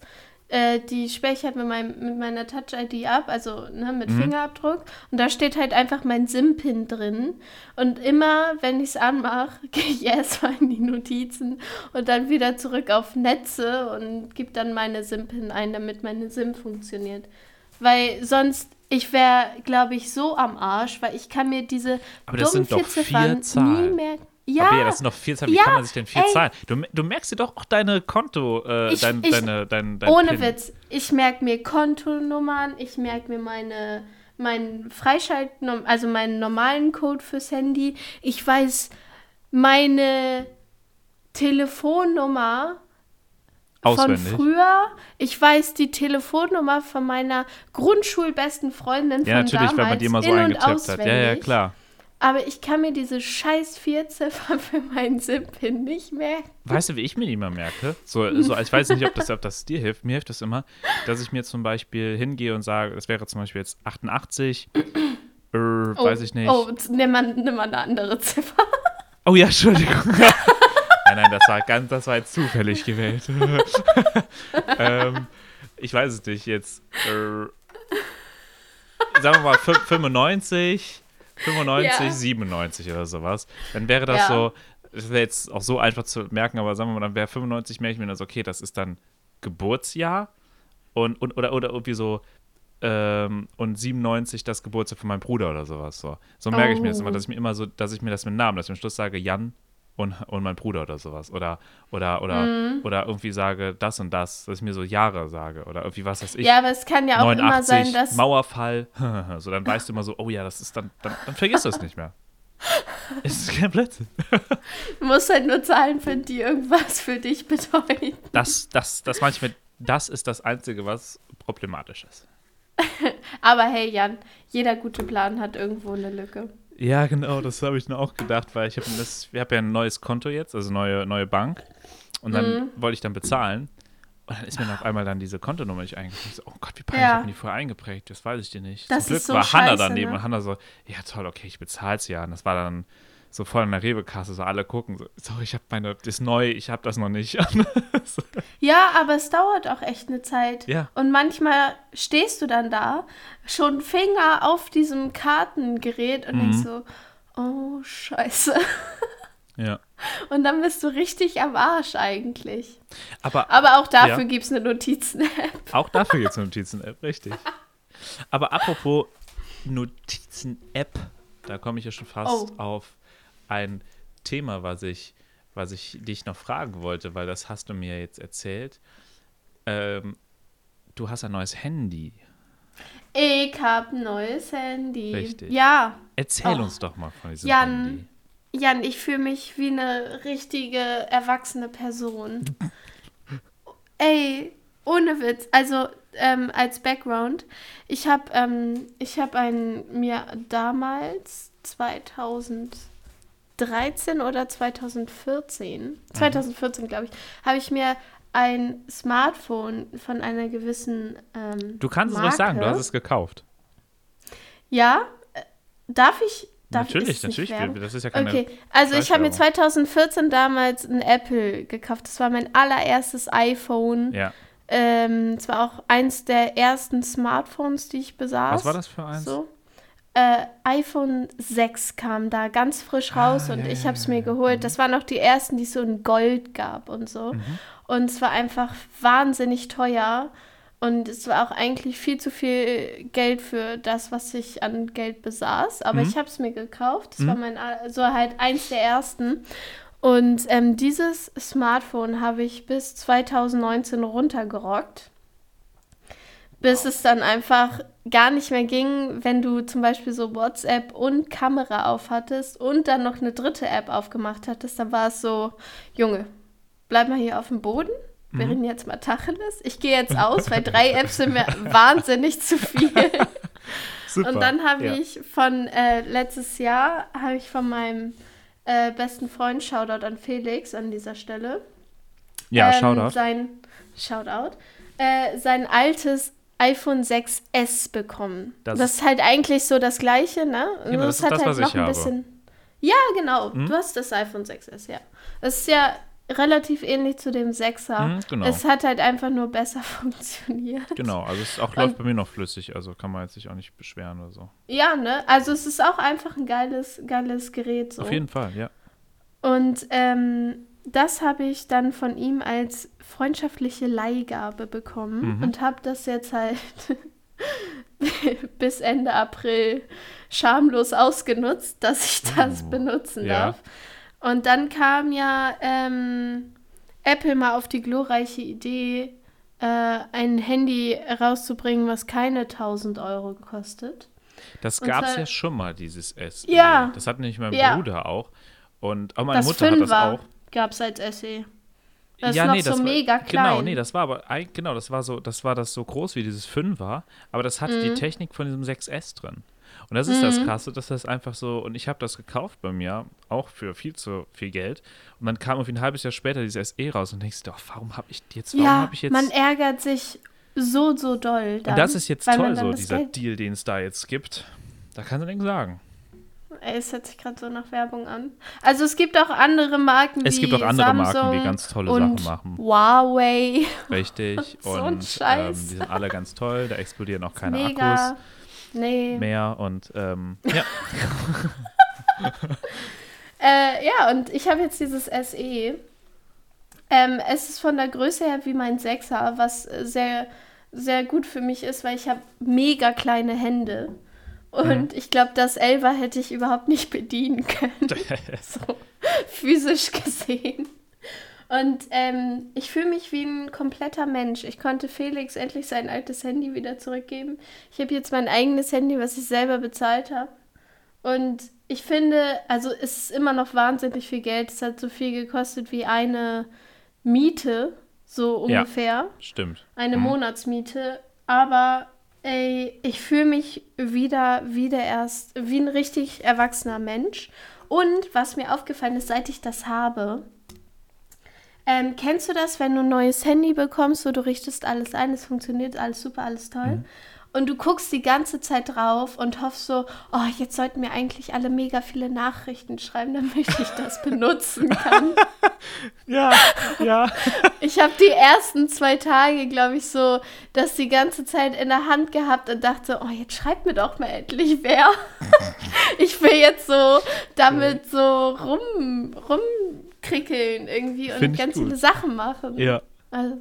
Speaker 2: äh, die sperre ich halt mit, meinem, mit meiner Touch-ID ab, also ne, mit
Speaker 1: Mhm.
Speaker 2: Fingerabdruck. Und da steht halt einfach mein SIM-Pin drin. Und immer, wenn ich es anmache, (laughs) gehe ich erstmal in die Notizen und dann wieder zurück auf Netze und gebe dann meine SIM-Pin ein, damit meine SIM funktioniert. Weil sonst, ich wäre, glaube ich, so am Arsch, weil ich kann mir diese
Speaker 1: Aber das
Speaker 2: dummen
Speaker 1: sind doch
Speaker 2: vier Ziffern nie
Speaker 1: Zahlen.
Speaker 2: merken. Ja,
Speaker 1: Aber ja, das sind noch vier Zahlen. Wie
Speaker 2: Ja,
Speaker 1: kann man sich denn vier
Speaker 2: ey.
Speaker 1: Zahlen? Du, du merkst dir doch auch deine Konto, äh,
Speaker 2: Ich-
Speaker 1: dein,
Speaker 2: ich-
Speaker 1: deine, dein, dein
Speaker 2: Ohne
Speaker 1: PIN.
Speaker 2: Witz. Ich merke mir Kontonummern, ich merke mir meine meinen Freischalt, also meinen normalen Code fürs Handy. Ich weiß meine Telefonnummer
Speaker 1: Auswendig.
Speaker 2: von früher. Ich weiß die Telefonnummer von meiner Grundschulbesten Freundin
Speaker 1: Ja,
Speaker 2: von
Speaker 1: natürlich,
Speaker 2: damals
Speaker 1: weil man die immer so
Speaker 2: in
Speaker 1: eingetippt hat. Ja, ja, klar.
Speaker 2: Aber ich kann mir diese scheiß vier Ziffern (laughs) für meinen SIM-Pin nicht merken.
Speaker 1: Weißt du, wie ich mir die immer merke? So, so, ich weiß nicht, ob das, ob das dir hilft. Mir hilft es immer, dass ich mir zum Beispiel hingehe und sage, das wäre zum Beispiel jetzt 88, äh, weiß ich nicht.
Speaker 2: Oh, nimm mal, nimm mal eine andere Ziffer. (laughs)
Speaker 1: Oh ja, Entschuldigung. (laughs) nein, nein, das war ganz, das war jetzt zufällig gewählt. ähm, ich weiß es nicht jetzt. Äh, sagen wir mal fü- 95, 95,
Speaker 2: Ja.
Speaker 1: 97 oder sowas. Dann wäre das
Speaker 2: Ja.
Speaker 1: so, das wäre jetzt auch so einfach zu merken, aber sagen wir mal, dann wäre 95, merke ich mir dann so, okay, das ist dann Geburtsjahr und, und oder, oder irgendwie so ähm, und 97 das Geburtstag von meinem Bruder oder sowas. So, so merke ich mir das immer,
Speaker 2: Oh.
Speaker 1: dass ich mir immer so, dass ich mir das mit Namen, dass ich am Schluss sage Jan und, und mein Bruder oder sowas. Oder, oder, oder,
Speaker 2: Mhm.
Speaker 1: oder irgendwie sage das und das, dass ich mir so Jahre sage. Oder irgendwie was weiß ich.
Speaker 2: Ja, aber es kann ja auch
Speaker 1: 89,
Speaker 2: immer sein, dass.
Speaker 1: Mauerfall. (laughs) so, dann weißt du immer so, oh ja, das ist dann, dann, dann vergisst du es nicht mehr. (laughs) Es ist kein Blödsinn. (laughs)
Speaker 2: Du musst halt nur Zahlen finden, die irgendwas für dich bedeuten.
Speaker 1: Das, das, das manchmal, das ist das Einzige, was problematisch ist.
Speaker 2: Aber hey, Jan, jeder gute Plan hat irgendwo eine Lücke.
Speaker 1: Ja, genau, das habe ich mir auch gedacht, weil ich habe haben ja ein neues Konto jetzt, also neue, neue Bank. Und dann
Speaker 2: Mhm.
Speaker 1: wollte ich dann bezahlen. Und dann ist mir auf einmal dann diese Kontonummer nicht eingeprägt. Ich so, oh Gott, wie peinlich,
Speaker 2: Ja.
Speaker 1: ich habe die vorher eingeprägt, das weiß ich dir nicht.
Speaker 2: Das
Speaker 1: Zum Glück
Speaker 2: so
Speaker 1: war Hanna
Speaker 2: scheiße,
Speaker 1: daneben
Speaker 2: ne?
Speaker 1: und Hanna so, ja toll, okay, ich bezahle es ja. Und das war dann so voll in der Rewe-Kasse, so alle gucken, so, sorry, ich habe meine, das ist neu, ich habe das noch nicht. (laughs)
Speaker 2: Ja, aber es dauert auch echt eine Zeit.
Speaker 1: Ja.
Speaker 2: Und manchmal stehst du dann da, schon Finger auf diesem Kartengerät und
Speaker 1: Mhm.
Speaker 2: denkst so, oh, scheiße. (laughs)
Speaker 1: ja.
Speaker 2: Und dann bist du richtig am Arsch eigentlich.
Speaker 1: Aber
Speaker 2: Aber auch dafür
Speaker 1: Ja.
Speaker 2: gibt es eine Notizen-App. (laughs)
Speaker 1: Auch dafür gibt es eine Notizen-App, richtig. Aber apropos Notizen-App. Da komme ich ja schon fast
Speaker 2: Oh.
Speaker 1: auf ein Thema, was ich, was ich dich noch fragen wollte, weil das hast du mir jetzt erzählt. Ähm, du hast ein neues Handy.
Speaker 2: Ich hab ein neues Handy.
Speaker 1: Richtig.
Speaker 2: Ja,
Speaker 1: Erzähl
Speaker 2: Oh.
Speaker 1: uns doch mal von diesem
Speaker 2: Jan.
Speaker 1: Handy.
Speaker 2: Jan, ich fühle mich wie eine richtige erwachsene Person. (laughs) Ey, ohne Witz. Also ähm, als Background, ich habe ähm, ich ein mir damals 2013 oder 2014, 2014 glaube ich, habe ich mir ein Smartphone von einer gewissen ähm,
Speaker 1: Du kannst
Speaker 2: Marke.
Speaker 1: es ruhig sagen, du hast es gekauft.
Speaker 2: Ja, äh, darf ich? Darf
Speaker 1: natürlich, natürlich. Das ist ja keine.
Speaker 2: Okay, also ich habe mir
Speaker 1: Schleichwerbung.
Speaker 2: 2014 damals ein Apple gekauft. Das war mein allererstes iPhone.
Speaker 1: Ja.
Speaker 2: Ähm, es war auch eins der ersten Smartphones, die ich besaß.
Speaker 1: Was war das für eins?
Speaker 2: So. Äh, iPhone 6 kam da ganz frisch raus
Speaker 1: Ah,
Speaker 2: und
Speaker 1: ja,
Speaker 2: ich habe es mir geholt. Das waren auch die ersten, die es so in Gold gab und so.
Speaker 1: Mhm.
Speaker 2: Und es war einfach wahnsinnig teuer. Und es war auch eigentlich viel zu viel Geld für das, was ich an Geld besaß. Aber
Speaker 1: Mhm.
Speaker 2: ich habe es mir gekauft. Das
Speaker 1: Mhm.
Speaker 2: war mein, so halt eins der ersten. Und ähm, dieses Smartphone habe ich bis 2019 runtergerockt. Bis es dann einfach gar nicht mehr ging, wenn du zum Beispiel so WhatsApp und Kamera auf hattest und dann noch eine dritte App aufgemacht hattest, dann war es so, Junge, bleib mal hier auf dem Boden. Wir reden jetzt mal Tacheles. Ich gehe jetzt aus, weil drei (laughs) Apps sind mir wahnsinnig zu viel. (laughs)
Speaker 1: Super.
Speaker 2: Und dann habe
Speaker 1: ja.
Speaker 2: ich von äh, letztes Jahr, habe ich von meinem äh, besten Freund, Shoutout an Felix an dieser Stelle,
Speaker 1: Ja,
Speaker 2: ähm,
Speaker 1: Shoutout.
Speaker 2: Sein, Shoutout. Äh, sein altes iPhone 6S bekommen.
Speaker 1: Das
Speaker 2: Das, ist halt eigentlich so das gleiche, ne?
Speaker 1: Genau,
Speaker 2: Nur
Speaker 1: das
Speaker 2: es
Speaker 1: ist
Speaker 2: hat
Speaker 1: das,
Speaker 2: halt noch ein
Speaker 1: habe.
Speaker 2: bisschen. Ja, genau.
Speaker 1: Hm?
Speaker 2: Du hast das iPhone 6S, ja. Das ist ja relativ ähnlich zu dem 6er.
Speaker 1: Mhm, genau.
Speaker 2: Es hat halt einfach nur besser (laughs) funktioniert.
Speaker 1: Genau, also es auch, läuft bei mir noch flüssig, also kann man jetzt sich auch nicht beschweren oder so.
Speaker 2: Ja, ne? Also es ist auch einfach ein geiles, geiles Gerät so.
Speaker 1: Auf jeden Fall, ja.
Speaker 2: Und ähm, das habe ich dann von ihm als freundschaftliche Leihgabe bekommen
Speaker 1: Mhm.
Speaker 2: und habe das jetzt halt (laughs) bis Ende April schamlos ausgenutzt, dass ich das
Speaker 1: Oh,
Speaker 2: benutzen
Speaker 1: ja.
Speaker 2: darf. Und dann kam ja ähm, Apple mal auf die glorreiche Idee, äh, ein Handy rauszubringen, was keine 1000 Euro kostet.
Speaker 1: Das gab es ja schon mal, dieses SE.
Speaker 2: Ja.
Speaker 1: Das hat nämlich mein
Speaker 2: Ja.
Speaker 1: Bruder auch. Und auch meine
Speaker 2: das
Speaker 1: Mutter hat das auch.
Speaker 2: Gab es als SE. Das ist noch so
Speaker 1: war,
Speaker 2: mega klein.
Speaker 1: Genau, nee, das war aber, genau, das war so, das war das so groß wie dieses 5 war, aber das hatte
Speaker 2: Mhm.
Speaker 1: die Technik von diesem 6S drin. Und das ist das Krasse, dass das einfach so, und ich habe das gekauft bei mir, auch für viel zu viel Geld. Und dann kam irgendwie ein halbes Jahr später dieses SE raus und denkst du, oh, warum habe ich jetzt, warum
Speaker 2: ja,
Speaker 1: habe ich jetzt.
Speaker 2: man ärgert sich so, so doll. Dann,
Speaker 1: und das ist jetzt toll, so dieser
Speaker 2: Geld-
Speaker 1: Deal, den es da jetzt gibt. Da kannst du nichts sagen.
Speaker 2: Ey, es hört sich gerade so nach Werbung an. Also es gibt auch andere Marken
Speaker 1: Es gibt auch andere Marken,
Speaker 2: Samsung
Speaker 1: die ganz tolle
Speaker 2: und
Speaker 1: Sachen machen.
Speaker 2: Huawei.
Speaker 1: Richtig. (laughs)
Speaker 2: So ein
Speaker 1: und ähm,
Speaker 2: Scheiß.
Speaker 1: die sind alle ganz toll. Da explodieren auch keine
Speaker 2: Mega.
Speaker 1: Akkus
Speaker 2: Nee.
Speaker 1: mehr. Und ähm, ja, (laughs) (laughs)
Speaker 2: Äh, ja, und ich habe jetzt dieses SE. Ähm, es ist von der Größe her wie mein 6er, was äh, sehr, sehr gut für mich ist, weil ich habe mega kleine Hände. Und ich glaube, das 11er hätte ich überhaupt nicht bedienen (laughs) können. (laughs) so physisch gesehen. Und ähm, ich fühle mich wie ein kompletter Mensch. Ich konnte Felix endlich sein altes Handy wieder zurückgeben. Ich habe jetzt mein eigenes Handy, was ich selber bezahlt habe. Und ich finde, also es ist immer noch wahnsinnig viel Geld. Es hat so viel gekostet wie eine Miete, so
Speaker 1: Ja.
Speaker 2: ungefähr.
Speaker 1: stimmt.
Speaker 2: Eine
Speaker 1: Mhm.
Speaker 2: Monatsmiete. Aber ey, ich fühle mich wieder, wieder erst wie ein richtig erwachsener Mensch. Und was mir aufgefallen ist, seit ich das habe, ähm, kennst du das, wenn du ein neues Handy bekommst, so du richtest alles ein, es funktioniert alles super, alles toll.
Speaker 1: Mhm.
Speaker 2: Und du guckst die ganze Zeit drauf und hoffst so, oh, jetzt sollten mir eigentlich alle mega viele Nachrichten schreiben, damit ich das (laughs) benutzen kann. (laughs)
Speaker 1: Ja, ja.
Speaker 2: Ich habe die ersten zwei Tage, glaube ich, so das die ganze Zeit in der Hand gehabt und dachte, oh, jetzt schreibt mir doch mal endlich wer. (laughs) ich will jetzt so damit so rum, rumkrickeln irgendwie und
Speaker 1: Find
Speaker 2: ganz
Speaker 1: gut.
Speaker 2: viele Sachen machen.
Speaker 1: ja.
Speaker 2: Also,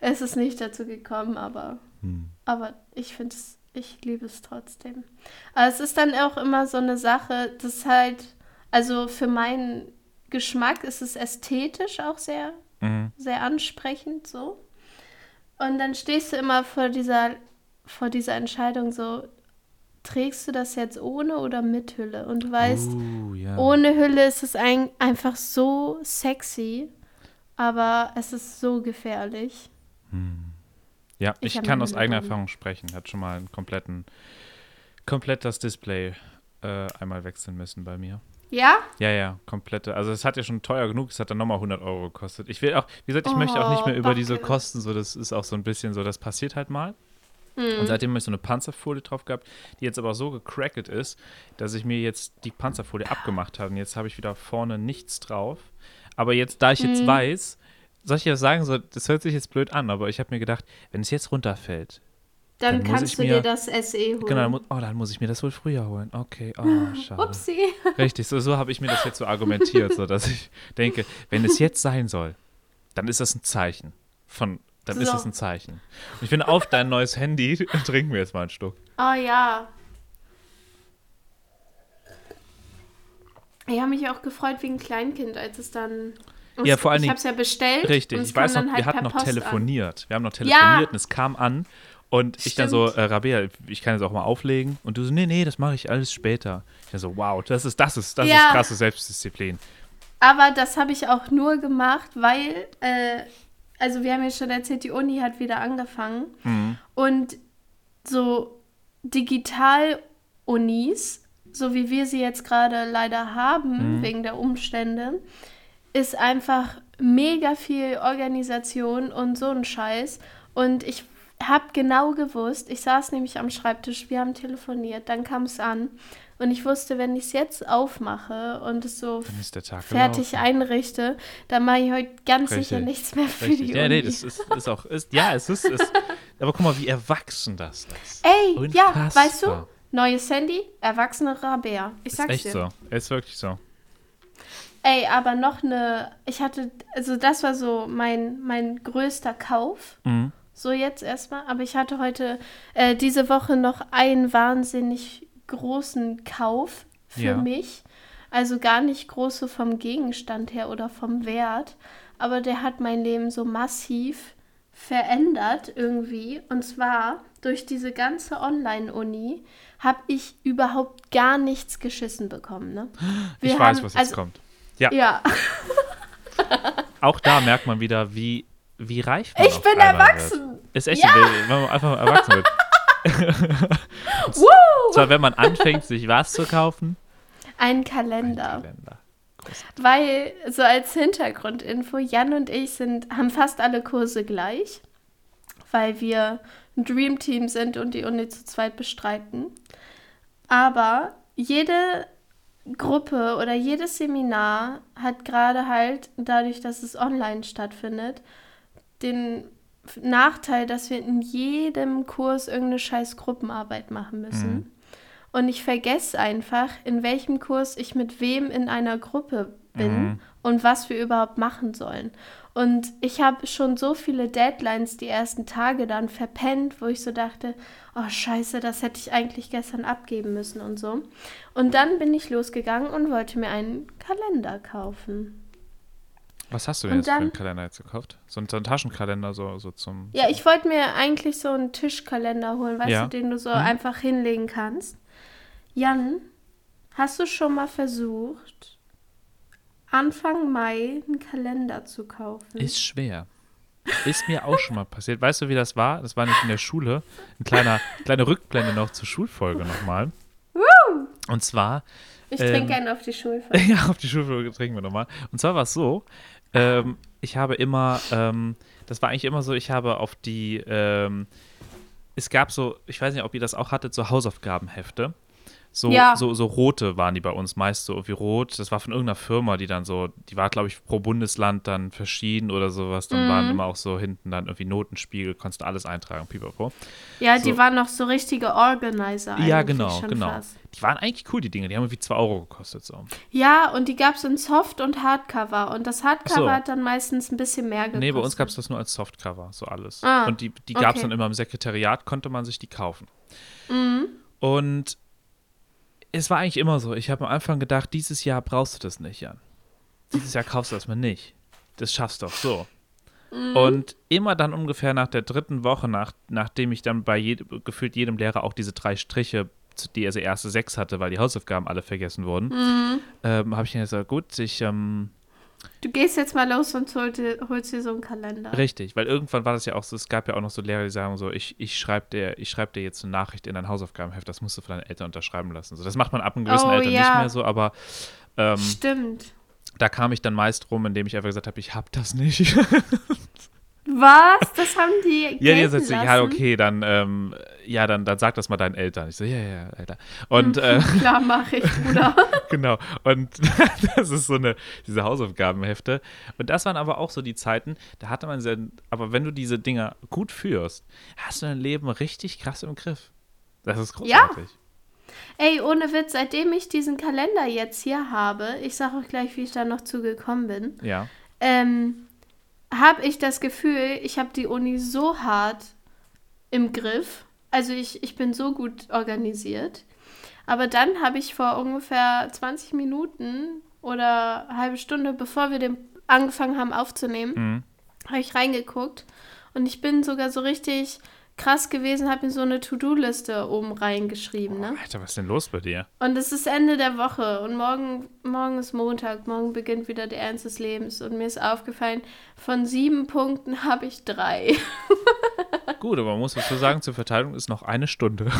Speaker 2: es ist nicht dazu gekommen, aber,
Speaker 1: Hm.
Speaker 2: Aber ich finde es ich liebe es trotzdem. Aber es ist dann auch immer so eine Sache, das halt, also für meinen Geschmack ist es ästhetisch auch sehr,
Speaker 1: Mhm.
Speaker 2: sehr ansprechend so. Und dann stehst du immer vor dieser, vor dieser Entscheidung so, trägst du das jetzt ohne oder mit Hülle? Und du weißt,
Speaker 1: Uh, ja.
Speaker 2: ohne Hülle ist es ein, einfach so sexy, aber es ist so gefährlich.
Speaker 1: Ja,
Speaker 2: Ich
Speaker 1: ich, kann aus eigener. Erfahrung sprechen. Hat schon mal einen kompletten, komplett das Display äh, einmal wechseln müssen bei mir.
Speaker 2: Ja?
Speaker 1: Ja, ja, komplette. Also es hat ja schon teuer genug, es hat dann nochmal 100 Euro gekostet. Ich will auch, wie gesagt, ich möchte auch nicht mehr
Speaker 2: Oh,
Speaker 1: über diese
Speaker 2: Backe.
Speaker 1: Kosten, so das ist auch so ein bisschen so, das passiert halt mal.
Speaker 2: Hm.
Speaker 1: Und seitdem habe ich so eine Panzerfolie drauf gehabt, die jetzt aber so gecrackelt ist, dass ich mir jetzt die Panzerfolie abgemacht habe. Und jetzt habe ich wieder vorne nichts drauf. Aber jetzt, da ich jetzt
Speaker 2: Mhm.
Speaker 1: weiß, soll ich ja sagen, so, das hört sich jetzt blöd an, aber ich habe mir gedacht, wenn es jetzt runterfällt,
Speaker 2: Dann,
Speaker 1: Dann
Speaker 2: kannst
Speaker 1: ich
Speaker 2: du
Speaker 1: mir-
Speaker 2: dir das SE holen.
Speaker 1: genau, dann, oh, dann muss ich mir das wohl früher holen. Okay, oh, schade.
Speaker 2: Upsi. (laughs)
Speaker 1: Richtig, so, so habe ich mir das jetzt so argumentiert, so dass ich denke, wenn es jetzt sein soll, dann ist das ein Zeichen von, dann ist
Speaker 2: So.
Speaker 1: das ein Zeichen. Und ich finde, auf dein neues Handy trinken wir jetzt mal ein Stück.
Speaker 2: Oh ja. Ich habe mich auch gefreut wie ein Kleinkind, als es dann.
Speaker 1: Ja, vor allen
Speaker 2: ich
Speaker 1: Dingen-
Speaker 2: habe es ja bestellt.
Speaker 1: Richtig, ich weiß noch,
Speaker 2: halt
Speaker 1: wir hatten noch
Speaker 2: Post an.
Speaker 1: telefoniert. Wir haben noch telefoniert
Speaker 2: Ja.
Speaker 1: und es kam an. Und ich dann so, äh, Rabea, ich kann jetzt auch mal auflegen. Und du so, nee, nee, das mache ich alles später. Ich dann so, wow, das ist, das ist, das
Speaker 2: Ja.
Speaker 1: ist krasse Selbstdisziplin.
Speaker 2: Aber das habe ich auch nur gemacht, weil, äh, also wir haben ja schon erzählt, die Uni hat wieder angefangen.
Speaker 1: Mhm.
Speaker 2: Und so Digital-Unis, so wie wir sie jetzt gerade leider haben,
Speaker 1: Mhm.
Speaker 2: wegen der Umstände, ist einfach mega viel Organisation und so ein Scheiß. Und ich habe genau gewusst, ich saß nämlich am Schreibtisch, wir haben telefoniert, dann kam es an. Und ich wusste, wenn ich es jetzt aufmache und es so
Speaker 1: ist
Speaker 2: fertig
Speaker 1: gelaufen.
Speaker 2: einrichte, dann mache ich heute ganz
Speaker 1: Richtig.
Speaker 2: sicher nichts mehr für
Speaker 1: Richtig.
Speaker 2: die
Speaker 1: Ja,
Speaker 2: Uni.
Speaker 1: nee, das ist, ist auch, ist, ja, es ist, ist, (laughs) aber guck mal, wie erwachsen das ist.
Speaker 2: Ey, ja,
Speaker 1: Unfassbar.
Speaker 2: weißt du, neues Handy, erwachsene Rabea. Ich
Speaker 1: Ist
Speaker 2: sag's
Speaker 1: echt
Speaker 2: dir.
Speaker 1: so. Ist wirklich so.
Speaker 2: Ey, aber noch eine, ich hatte, also das war so mein, mein größter Kauf.
Speaker 1: Mhm.
Speaker 2: So jetzt erstmal. Aber ich hatte heute, äh, diese Woche noch einen wahnsinnig großen Kauf für
Speaker 1: Ja.
Speaker 2: mich. Also gar nicht groß so vom Gegenstand her oder vom Wert. Aber der hat mein Leben so massiv verändert irgendwie. Und zwar durch diese ganze Online-Uni habe ich überhaupt gar nichts geschissen bekommen. Ne? Wir
Speaker 1: ich weiß,
Speaker 2: haben-
Speaker 1: was jetzt
Speaker 2: also,
Speaker 1: kommt. Ja,
Speaker 2: Ja, (laughs)
Speaker 1: auch da merkt man wieder, wie, wie reich man
Speaker 2: ich bin erwachsen.
Speaker 1: Wird. Ist echt
Speaker 2: Ja.
Speaker 1: so, wenn man einfach erwachsen wird. (laughs)
Speaker 2: Woo!
Speaker 1: Zwar, wenn man anfängt, sich was zu kaufen.
Speaker 2: Ein
Speaker 1: Ein
Speaker 2: Kalender.
Speaker 1: Kalender. Großartig.
Speaker 2: Weil, so als Hintergrundinfo, Jan und ich sind, haben fast alle Kurse gleich, weil wir ein Dream Team sind und die Uni zu zweit bestreiten. Aber jede Gruppe oder jedes Seminar hat gerade halt, dadurch, dass es online stattfindet, den Nachteil, dass wir in jedem Kurs irgendeine scheiß Gruppenarbeit machen müssen. Und ich vergesse einfach, in welchem Kurs ich mit wem in einer Gruppe bin
Speaker 1: Mhm.
Speaker 2: und was wir überhaupt machen sollen. Und ich habe schon so viele Deadlines die ersten Tage dann verpennt, wo ich so dachte, oh scheiße, das hätte ich eigentlich gestern abgeben müssen und so. Und dann bin ich losgegangen und wollte mir einen Kalender kaufen.
Speaker 1: Was hast du denn
Speaker 2: Und
Speaker 1: jetzt für einen
Speaker 2: dann-
Speaker 1: Kalender jetzt gekauft? So einen, so einen Taschenkalender, so, so zum.
Speaker 2: Ja, ich wollte mir eigentlich so einen Tischkalender holen, weißt
Speaker 1: Ja.
Speaker 2: du, den du so
Speaker 1: Hm.
Speaker 2: einfach hinlegen kannst. Jan, hast du schon mal versucht, Anfang Mai einen Kalender zu kaufen?
Speaker 1: Ist schwer. Ist mir auch schon mal passiert. Weißt du, wie das war? Das war nicht in der Schule. Ein kleiner, kleine Rückblende noch zur Schulfolge nochmal. Und zwar,
Speaker 2: ich
Speaker 1: ähm,
Speaker 2: trinke einen auf die Schulfahrt. (laughs)
Speaker 1: ja, auf die Schulfolge trinken wir nochmal. Und zwar war es so, ähm, ich habe immer, ähm, das war eigentlich immer so, ich habe auf die, ähm, es gab so, ich weiß nicht, ob ihr das auch hattet, so Hausaufgabenhefte. So,
Speaker 2: Ja.
Speaker 1: so, so rote waren die bei uns meist so irgendwie rot. Das war von irgendeiner Firma, die dann so, die war, glaube ich, pro Bundesland dann verschieden oder sowas. Dann
Speaker 2: Mhm.
Speaker 1: waren immer auch so hinten dann irgendwie Notenspiegel, konntest du alles eintragen, pipapo.
Speaker 2: Ja,
Speaker 1: So.
Speaker 2: die waren noch so richtige Organizer.
Speaker 1: Ja, genau, genau.
Speaker 2: fast.
Speaker 1: Die waren eigentlich cool, die Dinge. Die haben irgendwie 2 Euro gekostet. So.
Speaker 2: Ja, und die gab es in Soft- und Hardcover. Und das Hardcover
Speaker 1: so.
Speaker 2: hat dann meistens ein bisschen mehr gekostet.
Speaker 1: Nee, bei uns gab es das nur als Softcover, so alles.
Speaker 2: Ah,
Speaker 1: und die, die gab es
Speaker 2: okay.
Speaker 1: dann immer im Sekretariat, konnte man sich die kaufen.
Speaker 2: Mhm.
Speaker 1: Und es war eigentlich immer so. Ich habe am Anfang gedacht, dieses Jahr brauchst du das nicht, Jan. Dieses Jahr kaufst du das mal nicht. Das schaffst du doch so.
Speaker 2: Mhm.
Speaker 1: Und immer dann ungefähr nach der dritten Woche, nach, nachdem ich dann bei jed gefühlt jedem Lehrer auch diese drei Striche, zu- die also erste sechs hatte, weil die Hausaufgaben alle vergessen wurden,
Speaker 2: Mhm.
Speaker 1: ähm, habe ich dann gesagt, gut, ich, ähm,
Speaker 2: Du gehst jetzt mal los und holst dir, holst dir so einen Kalender.
Speaker 1: Richtig, weil irgendwann war das ja auch so, es gab ja auch noch so Lehrer, die sagen so, ich, ich schreibe dir, ich schreib dir jetzt eine Nachricht in dein Hausaufgabenheft, das musst du von deinen Eltern unterschreiben lassen. So, das macht man ab einem gewissen
Speaker 2: Oh,
Speaker 1: Alter nicht
Speaker 2: ja.
Speaker 1: mehr so, aber ähm,
Speaker 2: Stimmt.
Speaker 1: da kam ich dann meist rum, indem ich einfach gesagt habe, ich hab das nicht. (laughs)
Speaker 2: Was? Das haben die (laughs)
Speaker 1: ja, die so,
Speaker 2: lassen?
Speaker 1: ja, okay, dann, ähm, ja, dann, dann sag das mal deinen Eltern. Ich so, ja, ja, Alter. Und äh, (laughs)
Speaker 2: Klar, mache ich, Bruder. (laughs)
Speaker 1: genau. Und das ist so eine, diese Hausaufgabenhefte. Und das waren aber auch so die Zeiten, da hatte man sehr, aber wenn du diese Dinger gut führst, hast du dein Leben richtig krass im Griff. Das ist großartig.
Speaker 2: Ey, ohne Witz, seitdem ich diesen Kalender jetzt hier habe, ich sage auch gleich, wie ich da noch zugekommen bin,
Speaker 1: Ja.
Speaker 2: ähm, habe ich das Gefühl, ich habe die Uni so hart im Griff. Also ich, ich bin so gut organisiert. Aber dann habe ich vor ungefähr 20 Minuten oder eine halbe Stunde, bevor wir den angefangen haben aufzunehmen,
Speaker 1: Mhm.
Speaker 2: habe ich reingeguckt. Und ich bin sogar so richtig krass gewesen, habe mir so eine To-Do-Liste oben reingeschrieben. Ne?
Speaker 1: Alter, was ist denn los bei dir?
Speaker 2: Und es ist Ende der Woche und morgen, morgen ist Montag, morgen beginnt wieder der Ernst des Lebens. Und mir ist aufgefallen, von sieben Punkten habe ich drei. (laughs)
Speaker 1: Gut, aber man muss dazu sagen, zur Verteilung ist noch eine Stunde.